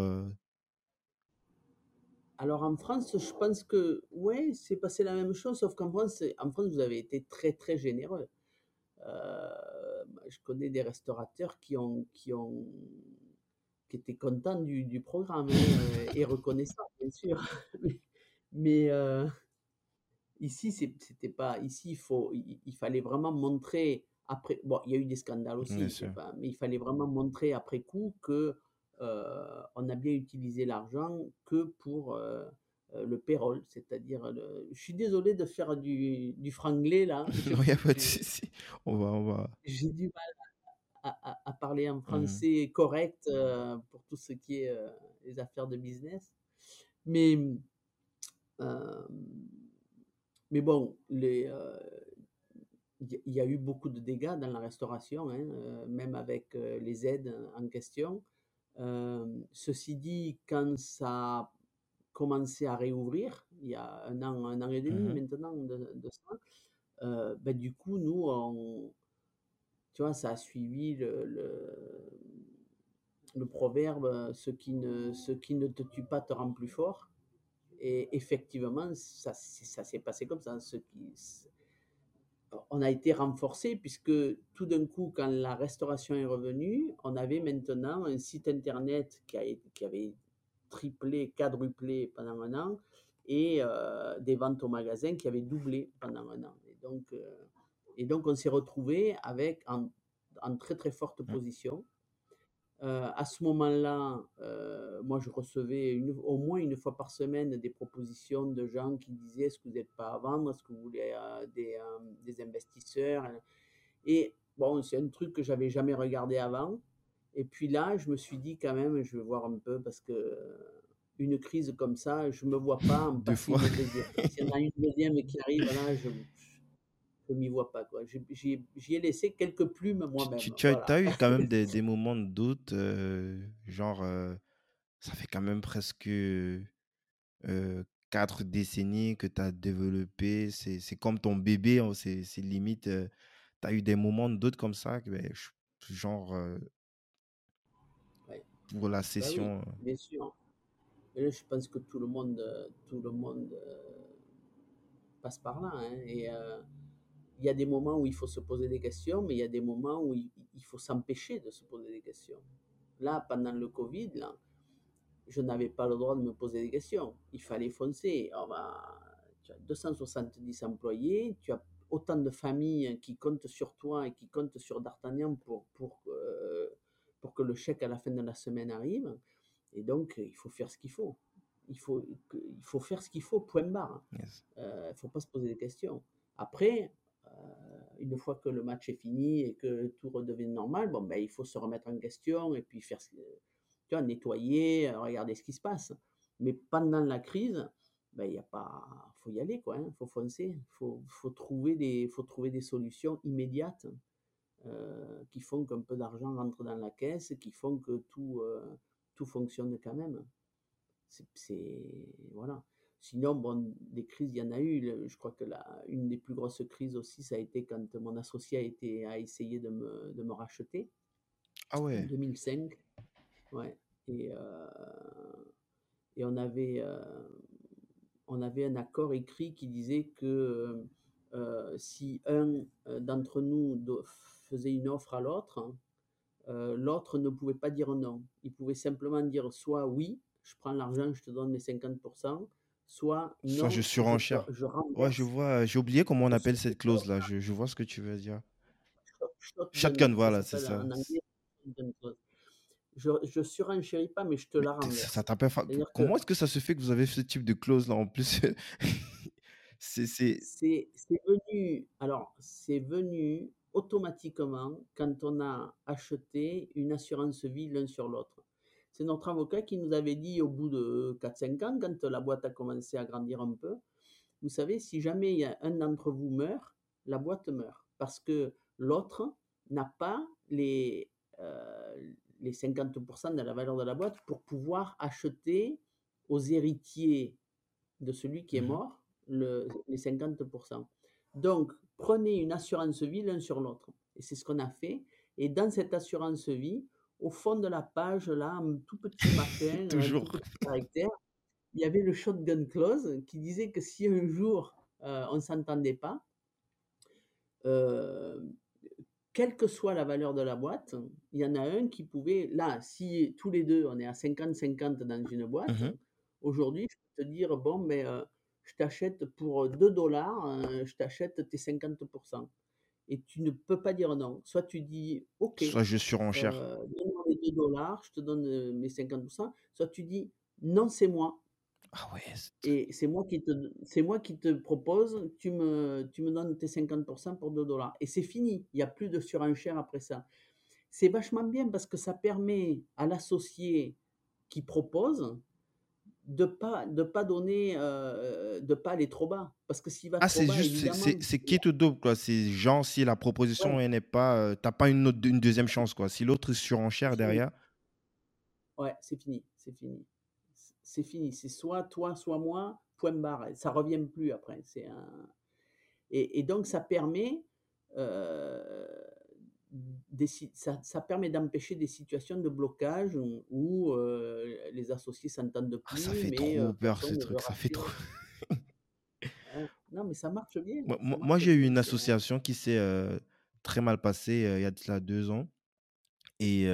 Alors en France, je pense que ouais, c'est passé la même chose, sauf qu'en France, en France, vous avez été très très généreux. Euh, moi, je connais des restaurateurs qui ont qui ont qui étaient contents du, du programme hein, euh, et reconnaissants, bien sûr. *laughs* Mais, mais, euh, ici, c'était pas ici, il faut il, il fallait vraiment montrer après. Bon, il y a eu des scandales aussi, pas, mais il fallait vraiment montrer après coup que on a bien utilisé l'argent que pour euh, euh, le payroll, c'est-à-dire le... Je suis désolé de faire du, du franglais là. *laughs* Non, il n'y a pas de J'ai souci. On va, on va. j'ai du mal à, à- à parler en Mhm. français correct euh, pour tout ce qui est euh, les affaires de business. Mais, euh, mais bon, les, euh, il y, a eu beaucoup de dégâts dans la restauration, hein, euh, même avec euh, les aides en question. Euh, ceci dit, quand ça a commencé à réouvrir, il y a un an, un an et demi Mhm. maintenant de, de ça, euh, ben, du coup, nous, on, tu vois, ça a suivi le, le, le proverbe euh, ce qui, ne, ce qui ne te tue pas te rend plus fort. Et effectivement, ça, ça s'est passé comme ça. Ce qui, on a été renforcé puisque tout d'un coup, quand la restauration est revenue, on avait maintenant un site internet qui, a, qui avait triplé, quadruplé pendant un an et euh, des ventes au magasin qui avaient doublé pendant un an. Et donc, euh, et donc on s'est retrouvé avec en, en, très très forte Mm. position. Euh, à ce moment-là, euh, moi je recevais une, au moins une fois par semaine des propositions de gens qui disaient est-ce que vous n'êtes pas à vendre, est-ce que vous voulez euh, des, des, investisseurs? Et bon, c'est un truc que j'avais jamais regardé avant. Et puis là, je me suis dit quand même, je vais voir un peu parce que une crise comme ça, je me vois pas en *laughs* Deux passer fois. S'il y en a une deuxième qui arrive, là, je je m'y vois pas, J'y j'y ai laissé quelques plumes moi-même. tu, tu as, Voilà. eu quand même des, des *laughs* moments de doute, euh, genre, euh, ça fait quand même presque euh, quatre décennies que tu as développé, c'est, comme ton bébé, hein, c'est, limite, tu as eu des moments de doute comme ça, ben, genre, Ouais. pour la Bah oui, session. bien sûr. Et là, je pense que tout le monde, tout le monde passe par là. hein. Et il y a des moments où il faut se poser des questions, mais il y a des moments où il, il faut s'empêcher de se poser des questions. Là, pendant le Covid, là, je n'avais pas le droit de me poser des questions. Il fallait foncer. On va, tu as 270 employés, tu as autant de familles qui comptent sur toi et qui comptent sur D'Artagnan pour, pour, euh, pour que le chèque à la fin de la semaine arrive. Et donc, il faut faire ce qu'il faut. Il faut, il faut faire ce qu'il faut, point barre. yes. Euh, Il ne faut pas se poser des questions. Après, euh, une fois que le match est fini et que tout redevient normal, bon, ben, il faut se remettre en question et puis faire, tu vois, nettoyer, regarder ce qui se passe. Mais pendant la crise, ben, il y a pas, faut y aller, quoi. Il faut foncer. Faut, faut, trouver des, faut trouver des solutions immédiates euh, qui font qu'un peu d'argent rentre dans la caisse, qui font que tout, euh, tout fonctionne quand même. C'est- voilà. Sinon, bon, des crises, il y en a eu. Je crois que la, une des plus grosses crises aussi, ça a été quand mon associé a, été, a essayé de me, de me racheter Ah en ouais, 2005. Ouais. Et, euh, et on, avait, euh, on avait un accord écrit qui disait que euh, si un d'entre nous faisait une offre à l'autre, l'autre ne pouvait pas dire non. Il pouvait simplement dire soit oui, je prends l'argent, je te donne mes 50%, soit soit je surenchère. je Ouais, je vois, j'ai oublié comment on le appelle cette supplément. clause-là, je, je vois ce que tu veux dire. Shotgun, Shotgun, ça voilà, c'est ça. anglais. clause. Je, je surenchéris pas, mais je te Mais la ça, ça renverse. fa- que Comment est-ce que ça se fait que vous avez ce type de clause-là en plus? *laughs* C'est venu, alors c'est venu automatiquement quand on a acheté une assurance vie l'un sur l'autre. C'est notre avocat qui nous avait dit au bout de 4-5 ans, quand la boîte a commencé à grandir un peu, vous savez, si jamais il y a un d'entre vous meurt, la boîte meurt. Parce que l'autre n'a pas les, euh, les 50% de la valeur de la boîte pour pouvoir acheter aux héritiers de celui qui est Mhm. mort le- les 50%. Donc, prenez une assurance vie l'un sur l'autre. Et c'est ce qu'on a fait. Et dans cette assurance vie, au fond de la page, là, un tout petit machin, *laughs* un tout Toujours. petit caractère, il y avait le shotgun clause qui disait que si un jour euh, on ne s'entendait pas, euh, quelle que soit la valeur de la boîte, il y en a un qui pouvait, là, si tous les deux on est à 50-50 dans une boîte, Mhm. aujourd'hui, je peux te dire, bon, mais euh, je t'achète pour 2 dollars, euh, je t'achète tes 50%. Et tu ne peux pas dire non. Soit tu dis, OK, Soit je surenchère. euh, donne-moi les 2 dollars, je te donne euh, mes 50%. Soit tu dis, non, c'est moi. Ah ouais. Et c'est moi qui te, c'est moi qui te propose, tu me, tu me donnes tes 50% pour 2 dollars. Et c'est fini. Il n'y a plus de surenchère après ça. C'est vachement bien parce que ça permet à l'associé qui propose de pas de pas donner euh, de pas aller trop bas. Parce que s'il va Ah, c'est juste, c'est- quitte ou double, quoi. C'est genre si la proposition ouais. n'est pas, euh, t'as pas une, autre, une deuxième chance, quoi. Si l'autre surenchère fini. derrière, ouais c'est fini c'est fini. C'est fini. C'est soit toi soit moi point barre. Ça revient plus après. C'est un et, et donc ça permet euh, des ça, ça permet d'empêcher des situations de blocage où, où, euh, les associés s'entendent ah, ça plus fait mais euh, trop peur ce truc, ça fait trop. *laughs* non mais ça marche bien Moi, ça j'ai eu une association qui s'est euh, très mal passée euh, il y a de cela deux ans. Et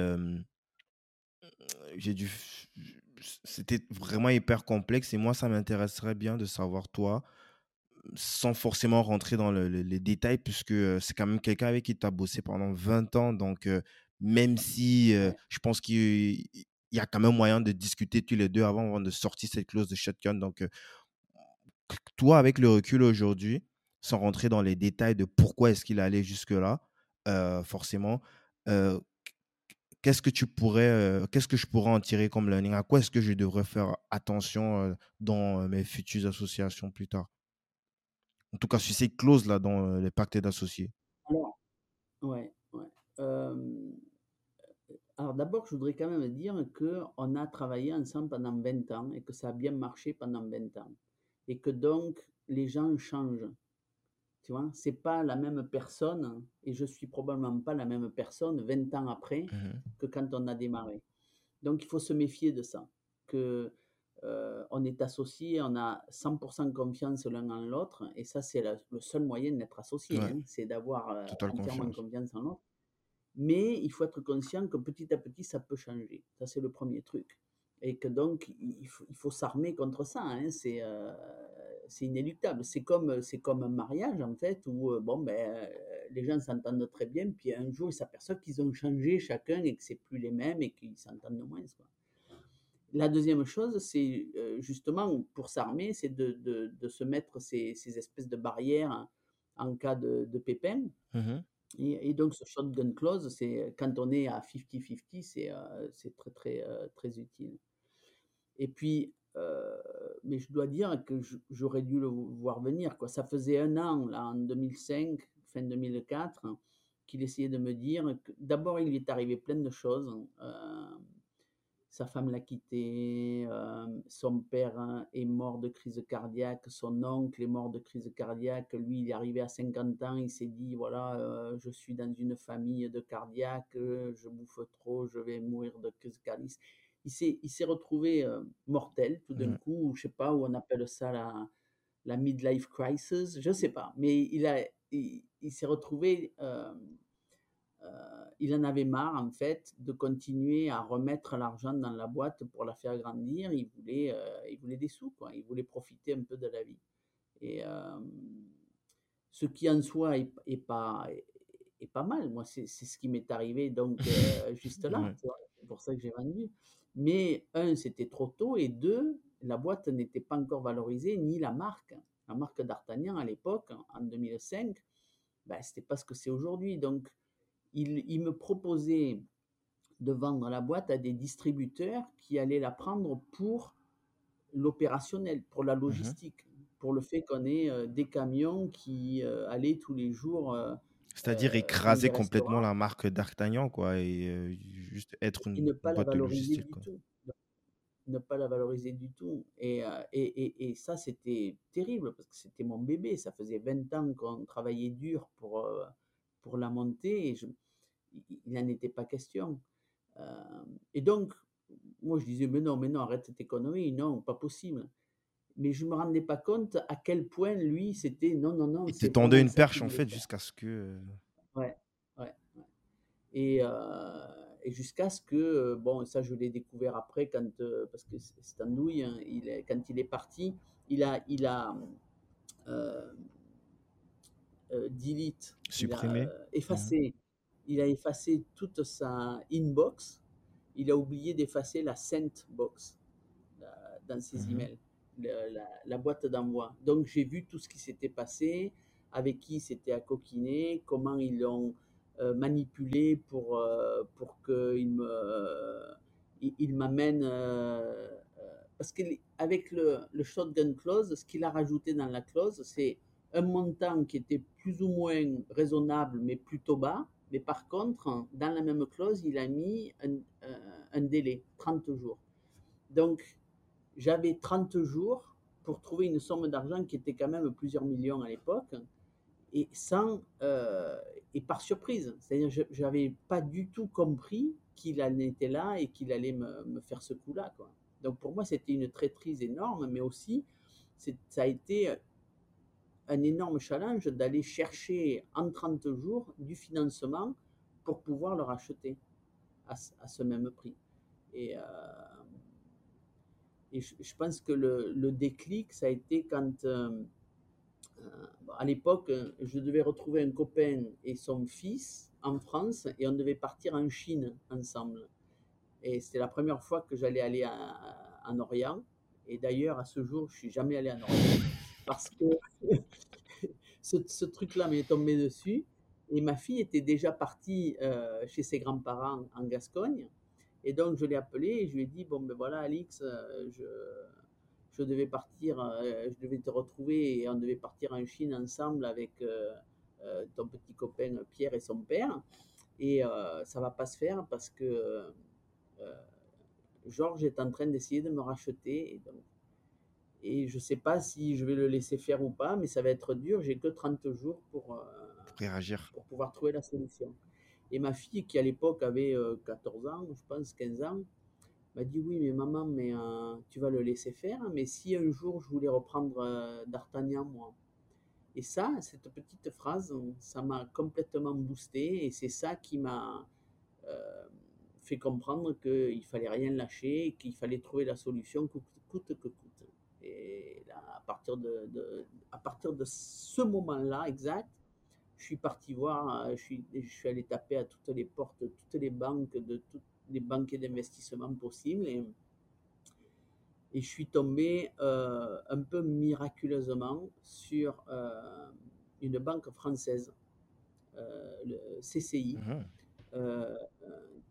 j'ai dû. C'était vraiment hyper complexe. Et moi, ça m'intéresserait bien de savoir, toi, sans forcément rentrer dans le- le- les détails, puisque c'est quand même quelqu'un avec qui tu as bossé pendant 20 ans. Donc, euh, même si euh, je pense qu'il il y a quand même moyen de discuter tous les deux avant, avant de sortir cette clause de shotgun. Donc, euh, toi, avec le recul aujourd'hui, sans rentrer dans les détails de pourquoi est-ce qu'il est allé jusque-là, forcément. Qu'est-ce que tu pourrais, qu'est-ce que je pourrais en tirer comme learning? À quoi est-ce que je devrais faire attention dans mes futures associations plus tard? En tout cas, sur ces clauses-là dans euh, les pactes d'associés. Alors, ouais, ouais. Euh, alors d'abord, je voudrais quand même dire qu'on a travaillé ensemble pendant 20 ans et que ça a bien marché pendant 20 ans. Et que donc, les gens changent. Tu vois, c'est pas la même personne et je suis probablement pas la même personne 20 ans après Mhm. que quand on a démarré. Donc, il faut se méfier de ça. Que euh, on est associé, on a 100% confiance l'un en l'autre et ça, c'est le seul moyen d'être associé, Ouais, hein, c'est d'avoir euh, entièrement confiance. confiance en l'autre. Mais il faut être conscient que petit à petit, ça peut changer. Ça, c'est le premier truc. Et que donc, il faut, s'armer contre ça. hein. C'est euh, c'est inéluctable. C'est comme, comme un mariage, en fait, où euh, bon, ben, les gens s'entendent très bien, puis un jour, ils s'aperçoivent qu'ils ont changé chacun et que c'est plus les mêmes et qu'ils s'entendent moins. Quoi. La deuxième chose, c'est justement pour s'armer, c'est de, de, de se mettre ces, ces espèces de barrières en cas de, de pépin. Mhm. Et, et donc, ce shotgun clause, c'est quand on est à 50-50, c'est euh, très, très, euh, très utile. Et puis, euh, mais je dois dire que j'aurais dû le voir venir. Quoi. Ça faisait un an, là, en 2005, fin 2004, qu'il essayait de me dire que d'abord, il lui est arrivé plein de choses. Sa femme l'a quitté, euh, son père hein, est mort de crise cardiaque, son oncle est mort de crise cardiaque, lui il est arrivé à 50 ans, il s'est dit voilà, euh, je suis dans une famille de cardiaques, euh, je bouffe trop, je vais mourir de crise cardiaque. Il s'est, il s'est retrouvé euh, mortel tout d'un Mhm. coup, je sais pas où on appelle ça la, la midlife crisis, je sais pas, mais il, a, il, il s'est retrouvé il en avait marre en fait de continuer à remettre l'argent dans la boîte pour la faire grandir. Il voulait, euh, il voulait des sous, quoi. Il voulait profiter un peu de la vie. Et euh, ce qui en soi est, est pas est, est pas mal. Moi, c'est ce qui m'est arrivé donc euh, *laughs* juste là. Ouais. C'est pour ça que j'ai vendu. Mais un, c'était trop tôt, et deux, la boîte n'était pas encore valorisée ni la marque. La marque d'Artagnan à l'époque, en 2005, ben, c'était pas ce que c'est aujourd'hui. Donc il, il me proposait de vendre la boîte à des distributeurs qui allaient la prendre pour l'opérationnel, pour la Mhm. logistique, pour le fait qu'on ait euh, des camions qui euh, allaient tous les jours euh, C'est-à-dire écraser complètement la marque d'Artagnan, quoi, et juste être et une ne pas la boîte de valoriser logistique, du quoi. tout. Ne pas la valoriser du tout. Et, et, et, et ça, c'était terrible parce que c'était mon bébé. Ça faisait 20 ans qu'on travaillait dur pour, pour la monter et je, il n'en était pas question. Euh, et donc, moi, je disais, mais non, mais non, arrête tes conneries, non, pas possible. Mais je ne me rendais pas compte à quel point lui, c'était non, non, non, Il te c'est tendait vraiment une perche, en fait, jusqu'à ce que... euh, Ouais, ouais, ouais. Et, euh, et jusqu'à ce que, bon, ça je l'ai découvert après, quand, euh, parce que c'est c'est andouille, hein, il est- quand il est parti, il a, il a delete, supprimé. effacé, il a effacé toute sa inbox, il a oublié d'effacer la sent box la- dans ses Mhm. emails, le- la, la boîte d'envoi. Donc j'ai vu tout ce qui s'était passé, avec qui c'était à coquiner, comment ils l'ont euh, manipulé pour, euh, pour qu'il me, il, il m'amène. euh, parce qu'avec le, le shotgun clause, ce qu'il a rajouté dans la clause, c'est un montant qui était plus ou moins raisonnable, mais plutôt bas. Mais par contre, dans la même clause, il a mis un, euh, délai, 30 jours. Donc, j'avais 30 jours pour trouver une somme d'argent qui était quand même plusieurs millions à l'époque, et euh, et par surprise. C'est-à-dire, je n'avais pas du tout compris qu'il en était là et qu'il allait me, faire ce coup-là. Donc pour moi, c'était une traîtrise énorme, mais aussi, ça a été un énorme challenge d'aller chercher en 30 jours du financement pour pouvoir le racheter à, ce même prix. Et, euh, je, pense que le, déclic, ça a été quand, euh, à l'époque, je devais retrouver un copain et son fils en France et on devait partir en Chine ensemble. Et c'était la première fois que j'allais aller en Orient. Et d'ailleurs, à ce jour, je suis jamais allé en Orient parce que *laughs* ce, truc-là m'est tombé dessus. Et ma fille était déjà partie euh, chez ses grands-parents en Gascogne. Et donc, je l'ai appelé et je lui ai dit, bon, ben voilà, Alix, euh, je, je devais partir, euh, je devais te retrouver et on devait partir en Chine ensemble avec ton petit copain Pierre et son père. Et ça va pas se faire parce que Georges est en train d'essayer de me racheter. Et, donc, et je ne sais pas si je vais le laisser faire ou pas, mais ça va être dur. J'ai que 30 jours pour, réagir. pour pouvoir trouver la solution. Et ma fille, qui à l'époque avait 14 ans, je pense 15 ans, m'a dit oui, mais maman, mais tu vas le laisser faire. Mais si un jour je voulais reprendre D'Artagnan, moi, et ça, cette petite phrase, ça m'a complètement boosté et c'est ça qui m'a euh, fait comprendre qu'il fallait rien lâcher, qu'il fallait trouver la solution coûte, que coûte. Et à partir de, à partir de ce moment-là exact, je suis parti voir, je suis, je suis allé taper à toutes les portes, toutes les banques, de toutes les banques d'investissement possibles. Et, et je suis tombé euh, un peu miraculeusement sur euh, une banque française, euh, le CCI, mmh.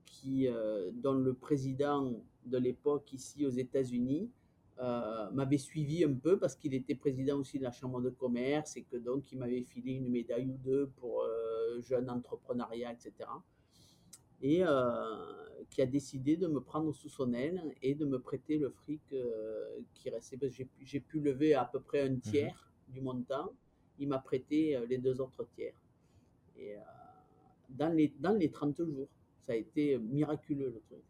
qui, dont le président de l'époque ici aux États-Unis m'avait suivi un peu parce qu'il était président aussi de la Chambre de commerce et que donc il m'avait filé une médaille ou deux pour jeune entrepreneuriat, etc et qui a décidé de me prendre sous son aile et de me prêter le fric qui restait. J'ai pu lever à peu près un mmh tiers du montant. Il m'a prêté les deux autres tiers. Et dans, les, dans les 30 jours, ça a été miraculeux le truc.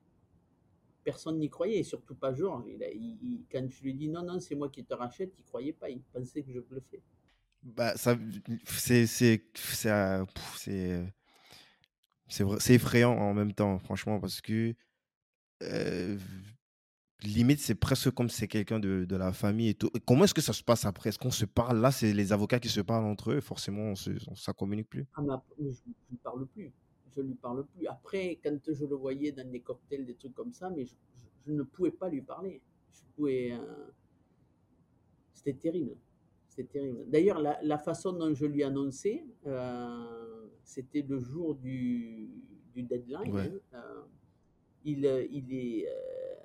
Personne n'y croyait, surtout pas Georges. Il, quand je lui dit non, non, c'est moi qui te rachète, il croyait pas, il pensait que je le fais. Bah, ça, c'est, c'est, c'est, c'est effrayant en même temps, franchement, parce que limite, c'est presque comme si c'est quelqu'un de, de, la famille et tout. comment est-ce que ça se passe après? Est-ce qu'on se parle? Là, c'est les avocats qui se parlent entre eux. Forcément, on se, ça communique plus. Ah, je ne parle plus. Je lui parle plus. Après, quand je le voyais dans des cocktails, des trucs comme ça, mais je, je, ne pouvais pas lui parler. Je pouvais. C'était terrible. C'était terrible. D'ailleurs, la, la, façon dont je lui annonçais, euh, c'était le jour du, du deadline. Hein, euh, il, euh, il, est, euh,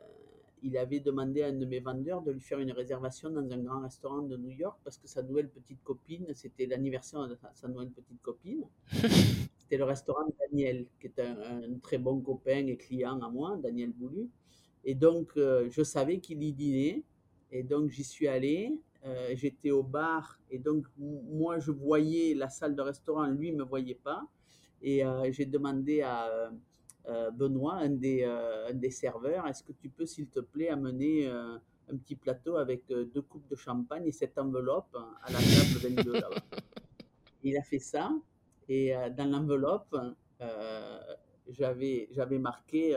il avait demandé à un de mes vendeurs de lui faire une réservation dans un grand restaurant de New York parce que sa nouvelle petite copine, c'était l'anniversaire de sa, nouvelle petite copine. *laughs* c'était le restaurant Daniel, qui est un, très bon copain et client à moi, Daniel Boulu. Et donc, je savais qu'il y dînait. Et donc, j'y suis allé. Euh, j'étais au bar et donc moi je voyais la salle de restaurant, lui ne me voyait pas. Et euh, j'ai demandé à euh, Benoît, un des, des serveurs, est-ce que tu peux s'il te plaît amener un petit plateau avec deux coupes de champagne et cette enveloppe à la table 22 là-bas. Il a fait ça et dans l'enveloppe, j'avais, j'avais marqué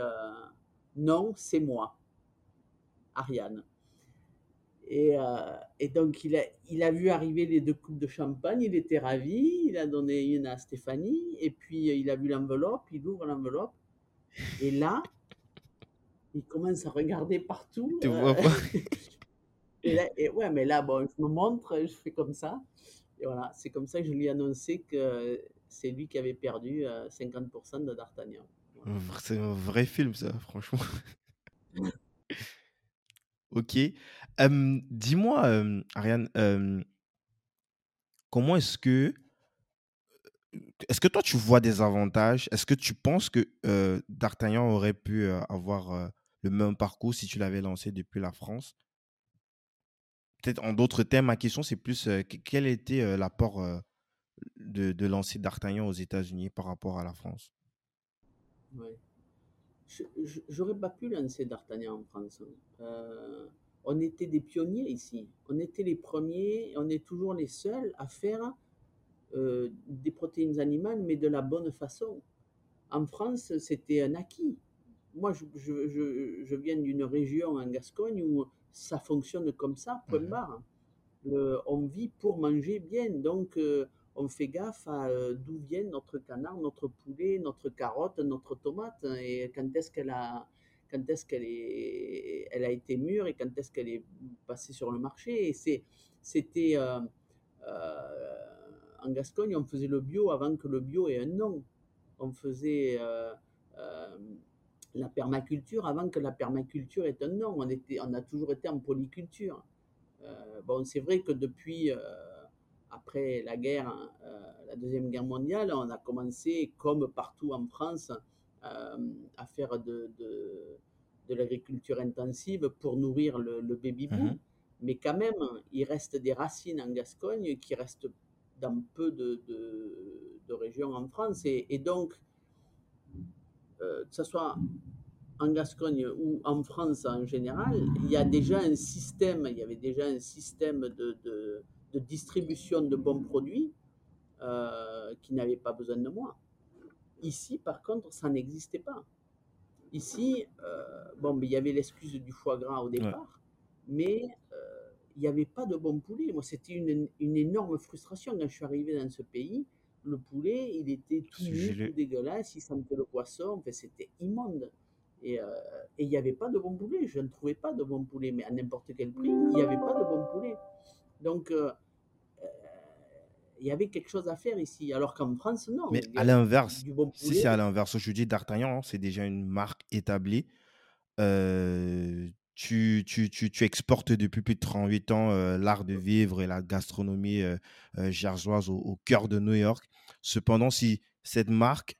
non, c'est moi, Ariane. Euh, et, donc, il a, il a vu arriver les deux coupes de champagne, il était ravi, il a donné une à Stéphanie, et puis euh, il a vu l'enveloppe, il ouvre l'enveloppe, et là, il commence à regarder partout. Tu vois euh, pas *laughs* et, ouais, mais là, bon, je me montre, je fais comme ça, et voilà, c'est comme ça que je lui ai annoncé que c'est lui qui avait perdu 50% de D'Artagnan. C'est un vrai film, ça, franchement. *laughs* Ok. dis-moi, Ariane, comment est-ce que, est-ce que toi tu vois des avantages? Est-ce que tu penses que D'Artagnan aurait pu avoir le même parcours si tu l'avais lancé depuis la France? Peut-être en d'autres termes, ma question c'est plus quel était l'apport de, de lancer D'Artagnan aux États-Unis par rapport à la France? Ouais j'aurais pas pu lancer D'Artagnan en France. Hein. Euh, on était des pionniers ici. On était les premiers, on est toujours les seuls à faire euh, des protéines animales, mais de la bonne façon. En France, c'était un acquis. Moi, je, je, je, viens d'une région en Gascogne où ça fonctionne comme ça, point mmh barre. on vit pour manger bien. Donc, euh, on fait gaffe à euh, d'où vient notre canard, notre poulet, notre carotte, notre tomate, hein, et quand est-ce qu'elle a, quand est-ce qu'elle est, elle a été mûre et quand est-ce qu'elle est passée sur le marché. C'était, euh, euh, en Gascogne, on faisait le bio avant que le bio ait un nom. On faisait la permaculture avant que la permaculture ait un nom. On, on a toujours été en polyculture. bon, c'est vrai que depuis après la guerre, la Deuxième Guerre mondiale, on a commencé, comme partout en France, à faire de, de, l'agriculture intensive pour nourrir le, baby-boom. Mmh Mais quand même, il reste des racines en Gascogne qui restent dans peu de, de régions en France. Et, donc, euh, que ce soit en Gascogne ou en France en général, il y a déjà un système, il y avait déjà un système de, de, de distribution de bons produits euh, qui n'avait pas besoin de moi. Ici, par contre, ça n'existait pas. Ici, euh, bon, mais il y avait l'excuse du foie gras au départ, mais euh, il n'y avait pas de bon poulet. Moi, c'était une, une, énorme frustration quand je suis arrivé dans ce pays. Le poulet, il était tout nu, tout dégueulasse, il sentait le poisson, enfin, c'était immonde. Et euh, il n'y avait pas de bon poulet. Je ne trouvais pas de bon poulet, mais à n'importe quel prix, il n'y avait pas de bon poulet. Donc, il y avait quelque chose à faire ici. Alors qu'en France, non. Mais à l'inverse, si c'est à l'inverse, je dis D'Artagnan, hein, c'est déjà une marque établie. tu, tu, tu, tu, exportes depuis plus de 38 ans l'art de vivre et la gastronomie gersoise au, cœur de New York. Cependant, si cette marque,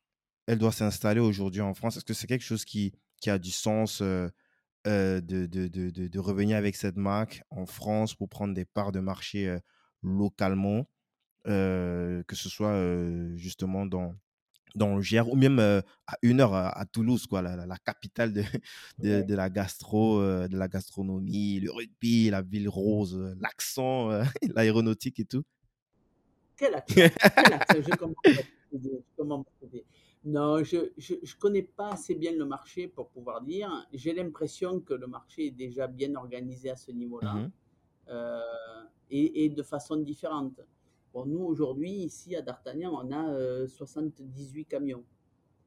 elle doit s'installer aujourd'hui en France, est-ce que c'est quelque chose qui, qui a du sens de, de, de, de, revenir avec cette marque en France pour prendre des parts de marché localement? Que ce soit justement dans, dans le Gers ou même à une heure à, Toulouse, quoi, la, la, capitale de, *laughs* de, de, la gastro, de la gastronomie, le rugby, la ville rose, l'accent, *laughs* l'aéronautique et tout. Quel *laughs* accent, Quel accent Je Non, je ne connais pas assez bien le marché pour pouvoir dire. J'ai l'impression que le marché est déjà bien organisé à ce niveau-là mmh et, et, de façon différente nous, aujourd'hui, ici à D'Artagnan, on a 78 euh, camions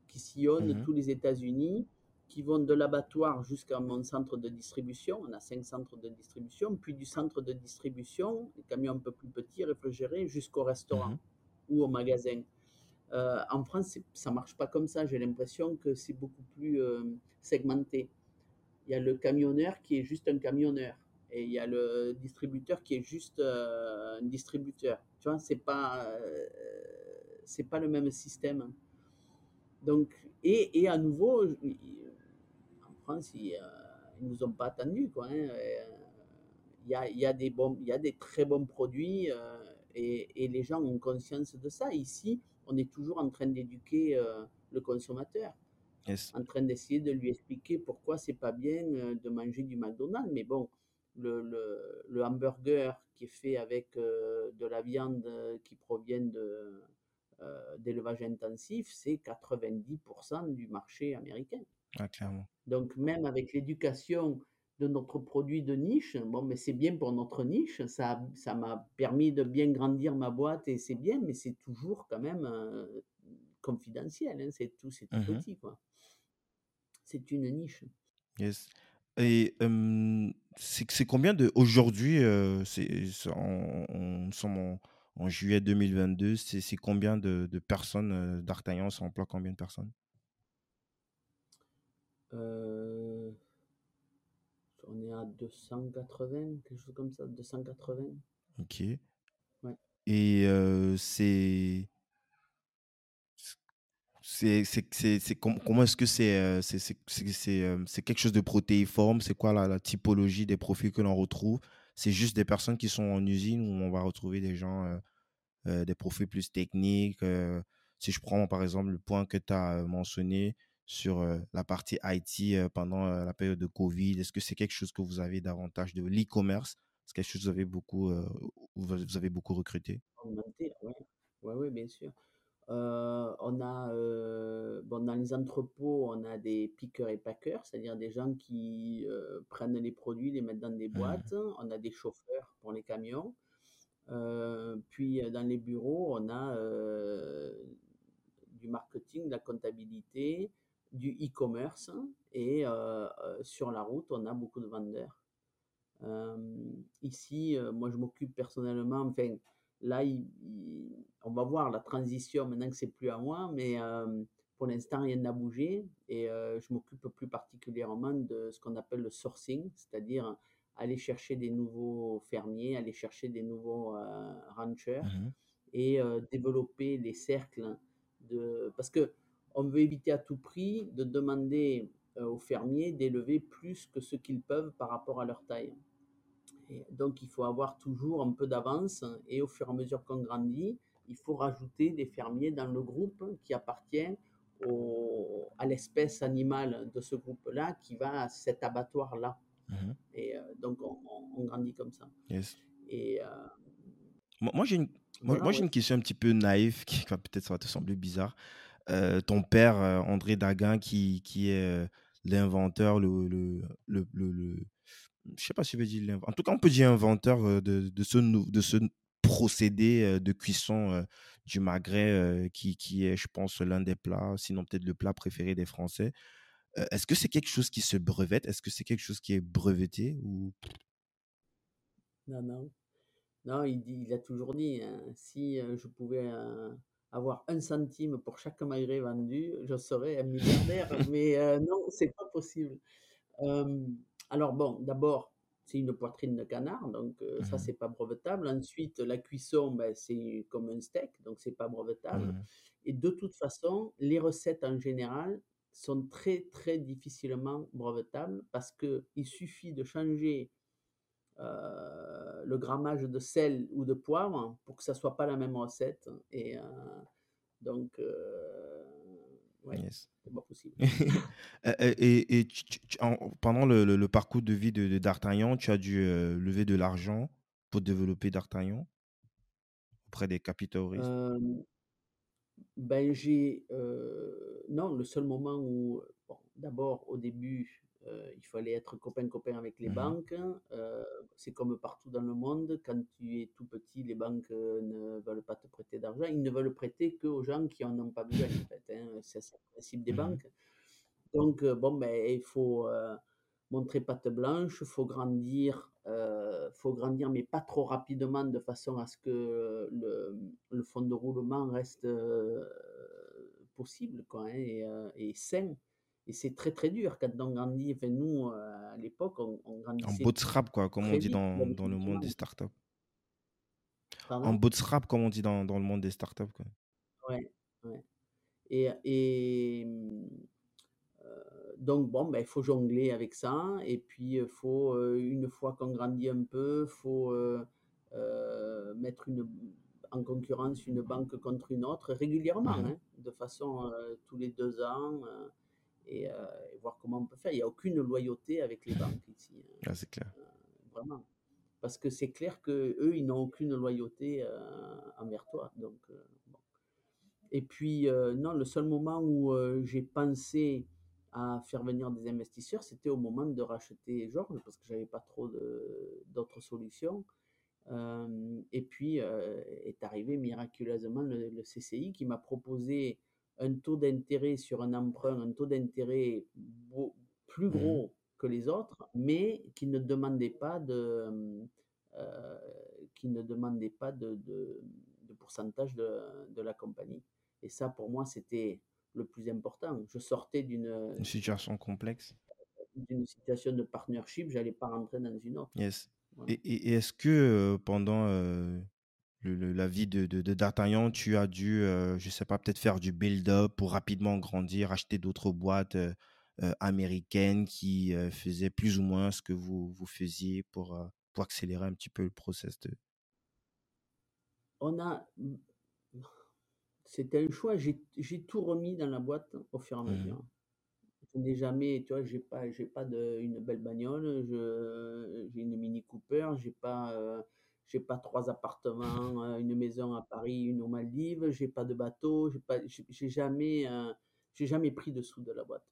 qui sillonnent mmh tous les États-Unis, qui vont de l'abattoir jusqu'à mon centre de distribution. On a cinq centres de distribution, puis du centre de distribution, les camions un peu plus petits, réfrigérés, jusqu'au restaurant mmh ou au magasin. Euh, en France, ça marche pas comme ça. J'ai l'impression que c'est beaucoup plus euh, segmenté. Il y a le camionneur qui est juste un camionneur et il y a le distributeur qui est juste euh, un distributeur. Tu vois, c'est pas euh, c'est pas le même système. Donc et, et à nouveau, en France, ils, ne nous ont pas attendus quoi. Hein, il y, a, il y a des bons, il y a des très bons produits euh, et, et, les gens ont conscience de ça. Ici, on est toujours en train d'éduquer le consommateur. en train d'essayer de lui expliquer pourquoi c'est pas bien de manger du McDonald's. Mais bon, le, le, hamburger qui est fait avec euh, de la viande euh, qui provient de, euh, d'élevage intensif, c'est 90% du marché américain. Ah, clairement. Donc même avec l'éducation de notre produit de niche, bon, mais c'est bien pour notre niche, ça, ça m'a permis de bien grandir ma boîte et c'est bien, mais c'est toujours quand même confidentiel, hein, c'est tout, c'est tout mmh petit, quoi. C'est une niche. Yes. Et c'est combien de. Aujourd'hui, c'est on, sommes en, juillet 2022, c'est combien de, de personnes d'Artagnan Ça emploie combien de personnes? On est à 280, quelque chose comme ça, 280. Ok. Ouais. Et c'est c'est comment est-ce que c'est euh, euh, c'est quelque chose de protéiforme? C'est quoi la, typologie des profils que l'on retrouve? C'est juste des personnes qui sont en usine où on va retrouver des gens euh, des profils plus techniques si je prends par exemple le point que tu as mentionné sur la partie IT pendant la période de Covid est-ce que c'est quelque chose que vous avez davantage de l'e-commerce? C'est quelque chose que vous avez beaucoup vous avez beaucoup recruté? Oui ouais, ouais, bien sûr euh, on a, euh, bon, dans les entrepôts, on a des pickers et packers, c'est-à-dire des gens qui euh, prennent les produits, les mettent dans des mmh. boîtes. On a des chauffeurs pour les camions. puis dans les bureaux, on a du marketing, de la comptabilité, du e-commerce. Et sur la route, on a beaucoup de vendeurs. ici, moi, je m'occupe personnellement, enfin, là, on va voir la transition maintenant que c'est plus à moi, mais pour l'instant, rien n'a bougé et je m'occupe plus particulièrement de ce qu'on appelle le sourcing, c'est-à-dire aller chercher des nouveaux fermiers, aller chercher des nouveaux ranchers Mmh et développer les cercles de parce que on veut éviter à tout prix de demander aux fermiers d'élever plus que ce qu'ils peuvent par rapport à leur taille donc, il faut avoir toujours un peu d'avance et au fur et à mesure qu'on grandit, il faut rajouter des fermiers dans le groupe qui appartient à l'espèce animale de ce groupe-là qui va à cet abattoir-là. Mmh et euh, donc, on, grandit comme ça. Yes. Et, euh, moi, j'ai une, moi, j'ai une question un petit peu naïve, qui peut-être ça va te sembler bizarre. Euh, ton père, André Daguin, qui, qui est l'inventeur, le, le, le, le je sais pas si je veux dire en tout cas on peut dire inventeur de, de ce de ce procédé de cuisson du magret qui, qui est je pense l'un des plats sinon peut-être le plat préféré des français. Est-ce que c'est quelque chose qui se brevette? Est-ce que c'est quelque chose qui est breveté ou? Non non. Non il, a toujours dit hein, si je pouvais avoir un centime pour chaque magret vendu je serais un milliardaire. *laughs* Mais non c'est pas possible alors bon, d'abord, c'est une poitrine de canard, donc ça, ça, mmh c'est pas brevetable. Ensuite, la cuisson, ben, c'est comme un steak, donc c'est pas brevetable. mmh Et de toute façon, les recettes en général sont très, très difficilement brevetables parce qu'il suffit de changer le grammage de sel ou de poivre pour que ça soit pas la même recette. Et donc, Ouais, c'est pas possible. *laughs* et, et pendant le, le, parcours de vie de, D'Artagnan, tu as dû euh, lever de l'argent pour développer D'Artagnan auprès des capitaux risques Ben, j'ai. Euh, non, le seul moment où. Bon, D'abord, au début, euh, il fallait être copain-copain avec les mmh banques. Euh, c'est comme partout dans le monde, quand tu es tout petit, les banques euh, ne veulent pas te prêter d'argent. Ils ne veulent prêter qu'aux gens qui en ont pas besoin, en fait. Hein. C'est le principe des mmh banques. Donc, bon, ben, il faut montrer patte blanche, il faut grandir, faut grandir, mais pas trop rapidement, de façon à ce que le, le fonds de roulement reste possible quoi, hein, et, et sain. Et c'est très très dur quand on grandit. Enfin, nous, euh, à l'époque, on, on grandissait. En bootstrap, quoi, comme on dit dans, dans le monde des startups. En bootstrap, comme on dit dans, dans le monde des startups. Quoi. Ouais, ouais. Et, et euh, donc, bon, ben, il faut jongler avec ça. Et puis, il faut, euh, une fois qu'on grandit un peu, il faut mettre une, en concurrence une banque contre une autre régulièrement, mmh hein, de façon tous les deux ans. Euh, et, voir comment on peut faire. Il n'y a aucune loyauté avec les banques ici. Hein. Ah, c'est clair. Euh, vraiment. Parce que c'est clair qu'eux, ils n'ont aucune loyauté euh, envers toi. Donc, Et puis, non, le seul moment où j'ai pensé à faire venir des investisseurs, c'était au moment de racheter Georges, parce que j'avais pas trop d'autres solutions. et puis est arrivé miraculeusement le, le CCI qui m'a proposé un taux d'intérêt sur un emprunt, un taux d'intérêt plus mmh gros que les autres, mais qui ne demandait pas de, euh, qui ne demandait pas de, de, pourcentage de, de, la compagnie. Et ça, pour moi, c'était le plus important. Je sortais d'une situation complexe, d'une situation de partnership, j'allais pas rentrer dans une autre. Yes. Et, et est-ce que euh, euh, la vie de, de, D'Artagnan, tu as dû, euh, je sais pas, peut-être faire du build-up pour rapidement grandir, acheter d'autres boîtes euh, euh, américaines qui faisaient plus ou moins ce que vous, vous faisiez pour, pour accélérer un petit peu le process de... On a... C'était un choix, j'ai tout remis dans la boîte au fur et à mmh mesure. Je n'ai jamais, tu vois, j'ai pas, j'ai pas de, une belle bagnole, j'ai une Mini Cooper, j'ai pas j'ai pas trois appartements, euh, une maison à Paris, une aux Maldives, j'ai pas de bateau, j'ai pas, j'ai jamais, euh, j'ai jamais pris de sous de la boîte.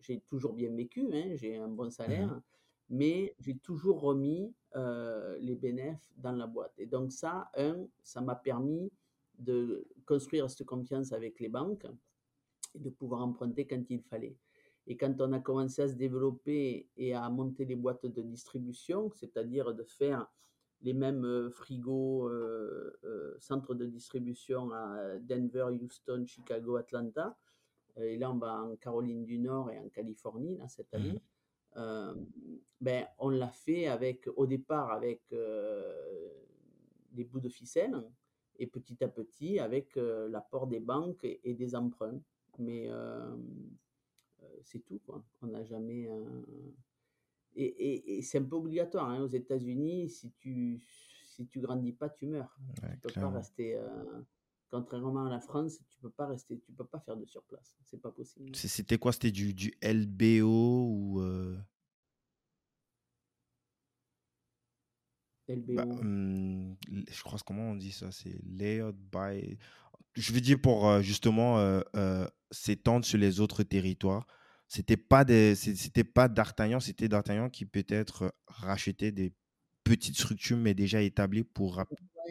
J'ai toujours bien vécu, hein, j'ai un bon salaire, mmh mais j'ai toujours remis euh, les bénéfices dans la boîte. Et donc ça, un, ça m'a permis de construire cette confiance avec les banques et de pouvoir emprunter quand il fallait. Et quand on a commencé à se développer et à monter les boîtes de distribution, c'est-à-dire de faire les mêmes euh, frigos, euh, euh, centres de distribution à Denver, Houston, Chicago, Atlanta. Et là, on va en Caroline du Nord et en Californie là, cette Mhm. année. Ben, on l'a fait avec, au départ avec des bouts de ficelle et petit à petit avec euh, l'apport des banques et, et des emprunts. Mais euh, euh, c'est tout, quoi. On n'a jamais. Et, et- et c'est un peu obligatoire hein, aux États-Unis. Si tu si tu grandis pas, tu meurs. Ouais, Tu peux pas rester. euh, Contrairement à la France, tu peux pas rester. Tu peux pas faire de surplace. C'est pas possible. C'était quoi? C'était du, du LBO ou euh, bah, LBO. hum, je crois que comment on dit ça? C'est layered by. Je veux dire pour euh, justement euh, s'étendre sur les autres territoires. C'était pas des, c'était pas D'Artagnan, c'était D'Artagnan qui peut-être euh, rachetait des petites structures mais déjà établies pour,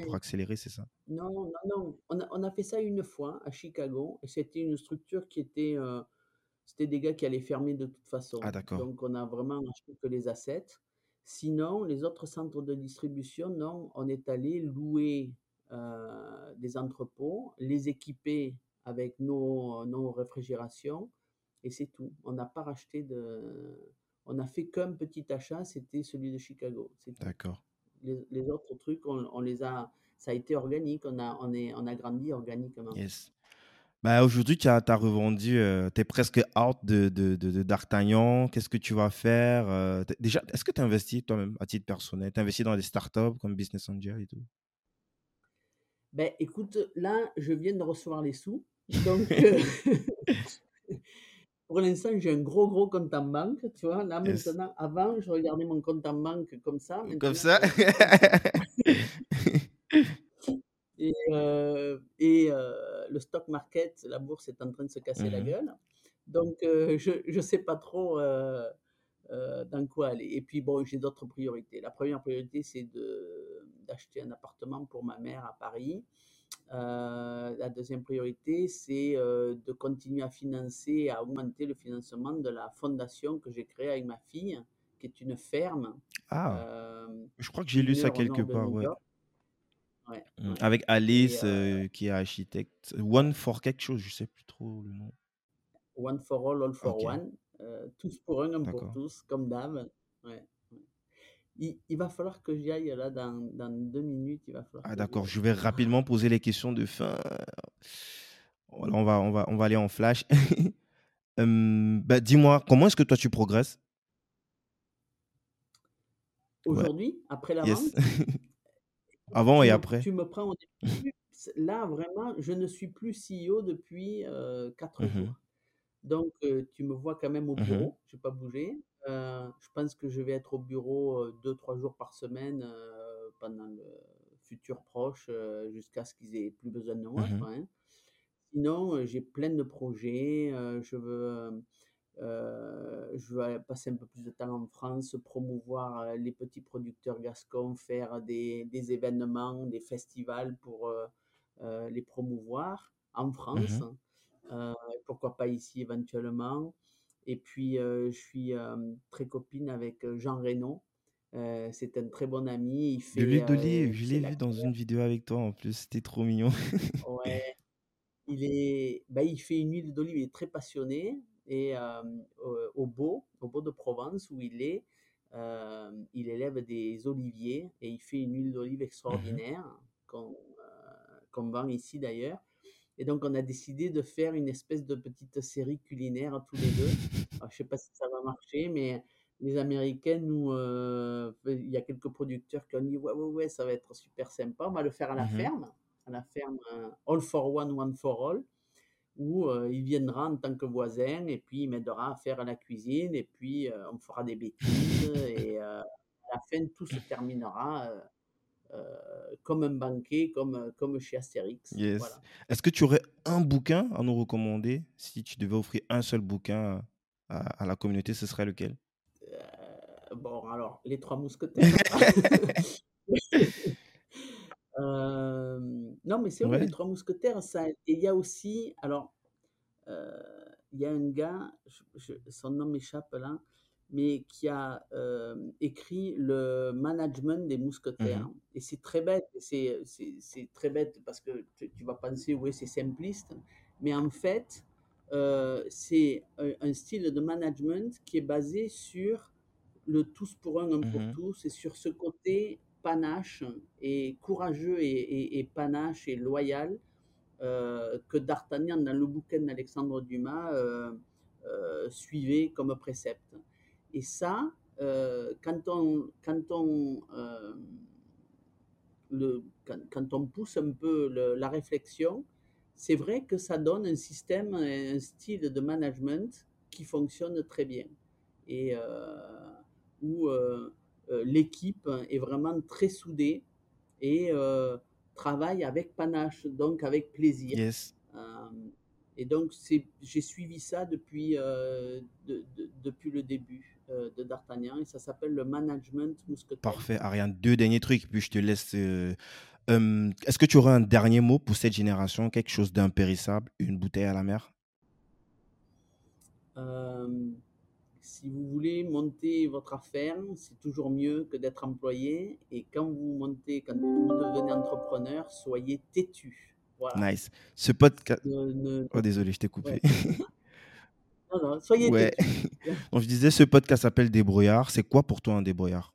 pour accélérer, c'est ça? Non, non, non. On a, on a fait ça une fois à Chicago et c'était une structure qui était. euh, c'était des gars qui allaient fermer de toute Ah façon. d'accord. Donc on a vraiment acheté que les assets. Sinon, les autres centres de distribution, non, on est allé louer euh, des entrepôts, les équiper avec nos, nos réfrigérations et c'est tout. On n'a pas racheté de. On a fait qu'un petit achat, c'était celui de Chicago. D'accord. les, les autres trucs, on, on les a, ça a été organique, on a, on est, on a grandi organiquement. Yes. Bah, aujourd'hui, tu as, revendu, tu es presque out de, de, de- D'Artagnan. Qu'est-ce que tu vas faire? euh, déjà, est-ce que tu investis toi-même à titre personnel? Tu investis dans des startups comme Business Angel et tout? Ben, écoute, là, je viens de recevoir les sous, donc *laughs* euh, pour l'instant, j'ai un gros, gros compte en banque, tu vois. Là, Yes. maintenant, avant, je regardais mon compte en banque comme ça, Comme ça? *laughs* Et, euh, et euh, le stock market, la bourse est en train de se casser la Mhm. gueule. Donc, euh, je ne sais pas trop euh, dans quoi aller. Et puis, bon, j'ai d'autres priorités. La première priorité, c'est d'acheter un appartement pour ma mère à Paris. Euh, la deuxième priorité, c'est euh, de continuer à financer, à augmenter le financement de la fondation que j'ai créée avec ma fille, qui est une ferme Ah, euh, je crois que j'ai lu ça quelque part, ouais. Ouais, Mm. ouais. Avec Alice, euh, euh, qui est architecte. One for quelque chose, je sais plus trop le nom. One for all, all for one. Euh, tous pour un, un pour tous, comme d'hab. Ouais. Il, il va falloir que j'y aille là dans, dans deux minutes. Il va falloir Ah d'accord, je vais rapidement poser les questions de fin. Voilà, on va, on va, on va aller en flash. *laughs* Bah, dis-moi, comment est-ce que toi tu progresses? Ouais, Aujourd'hui, après la yes. vente, *laughs* Avant tu et après. tu me prends au début. *laughs* Là, vraiment, je ne suis plus CEO depuis euh, quatre Mhm, jours. Donc, euh, tu me vois quand même au mhm, bureau. Je n'ai pas bougé. Euh, je pense que je vais être au bureau euh, deux, trois jours par semaine euh, pendant le futur proche euh, jusqu'à ce qu'ils aient plus besoin de moi. mhm, Quoi, hein. Sinon, j'ai plein de projets. euh, je veux, euh, je veux passer un peu plus de temps en France, promouvoir euh, les petits producteurs gascons, faire des, des événements, des festivals pour euh, euh, les promouvoir en France. mhm. Euh, pourquoi pas ici éventuellement. Et puis, je suis très copine avec Jean. Euh, c'est un très bon ami. Il De fait, l'huile euh, d'olive, je l'ai vu dans une vidéo avec toi en plus, c'était trop mignon. Ouais, il est, bah, il fait une huile d'olive, il est très passionné. Et au, au Beau, au Beau de Provence, où il est, euh, il élève des oliviers et il fait une huile d'olive Mhm, extraordinaire qu'on euh, qu'on vend ici d'ailleurs. Et donc, on a décidé de faire une espèce de petite série culinaire tous les deux. Alors, je ne sais pas si ça va marcher, mais les Américains, nous, euh, il y a quelques producteurs qui ont dit Ouais, ouais, ouais, ça va être super sympa. On va le faire à la mhm. ferme, à la ferme euh, All for One, One for All, où euh, il viendra en tant que voisin et puis il m'aidera à faire la cuisine et puis euh, on fera des bêtises et à la fin, tout se terminera. Euh, euh, comme un banquet, comme, comme chez Astérix. Yes. Voilà. Est-ce que tu aurais un bouquin à nous recommander? Si tu devais offrir un seul bouquin à, à la communauté, ce serait lequel? Euh, bon, alors, les trois mousquetaires. *laughs* Euh, non, mais c'est vrai, les trois mousquetaires, ça. Et il y a aussi, alors, euh, il y a un gars, je- je- son nom m'échappe là, mais qui a euh, écrit le management des mousquetaires. Mhm. Et c'est très bête, c'est très bête parce que tu, tu vas penser, oui, c'est simpliste, mais en fait, euh, c'est un, style de management qui est basé sur le tous pour un, un pour Mhm. tous, et sur ce côté panache et courageux et, et- et panache et loyal euh, que D'Artagnan, dans le bouquin d'Alexandre Dumas, suivait comme précepte. Et ça, euh, quand on, quand on, euh, le, quand, quand on pousse un peu le- la réflexion, c'est vrai que ça donne un système, un style de management qui fonctionne très bien et euh, où l'équipe est vraiment très soudée et travaille avec panache, donc avec plaisir. Yes. Et donc, j'ai suivi ça depuis, de- de- depuis le début de D'Artagnan et ça s'appelle le management mousquetaire. Parfait, Ariane. Deux derniers trucs, puis je te laisse. euh, euh, Est-ce que tu aurais un dernier mot pour cette génération, quelque chose d'impérissable, une bouteille à la mer? Euh, si vous voulez monter votre affaire, c'est toujours mieux que d'être employé. Et quand vous montez, quand vous devenez entrepreneur, soyez têtu. Voilà. Nice. Ce podcast. Ne- ne- Oh, désolé, je t'ai coupé. ouais. *laughs* Non, non, soyez Ouais. *laughs* Donc, je disais, ce podcast s'appelle Débrouillard. C'est quoi pour toi un débrouillard?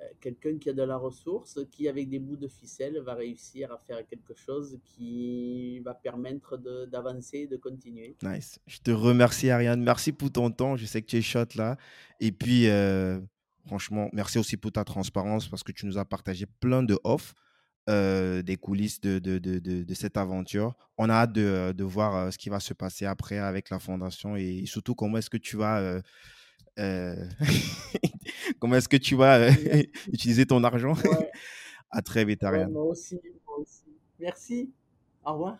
Euh, Quelqu'un qui a de la ressource, qui avec des bouts de ficelle va réussir à faire quelque chose qui va permettre de- d'avancer et de continuer. Nice. Je te remercie, Ariane. Merci pour ton temps. Je sais que tu es shot là. Et puis, euh, franchement, merci aussi pour ta transparence parce que tu nous as partagé plein de off, euh, des coulisses de, de, de, de, cette aventure. On a hâte de, de voir euh, ce qui va se passer après avec la fondation et surtout comment est-ce que tu vas, euh, euh, *laughs* comment est-ce que tu vas euh, *laughs* utiliser ton argent? Ouais, *laughs* À très vite, ouais, moi aussi, moi aussi. Merci. Au revoir.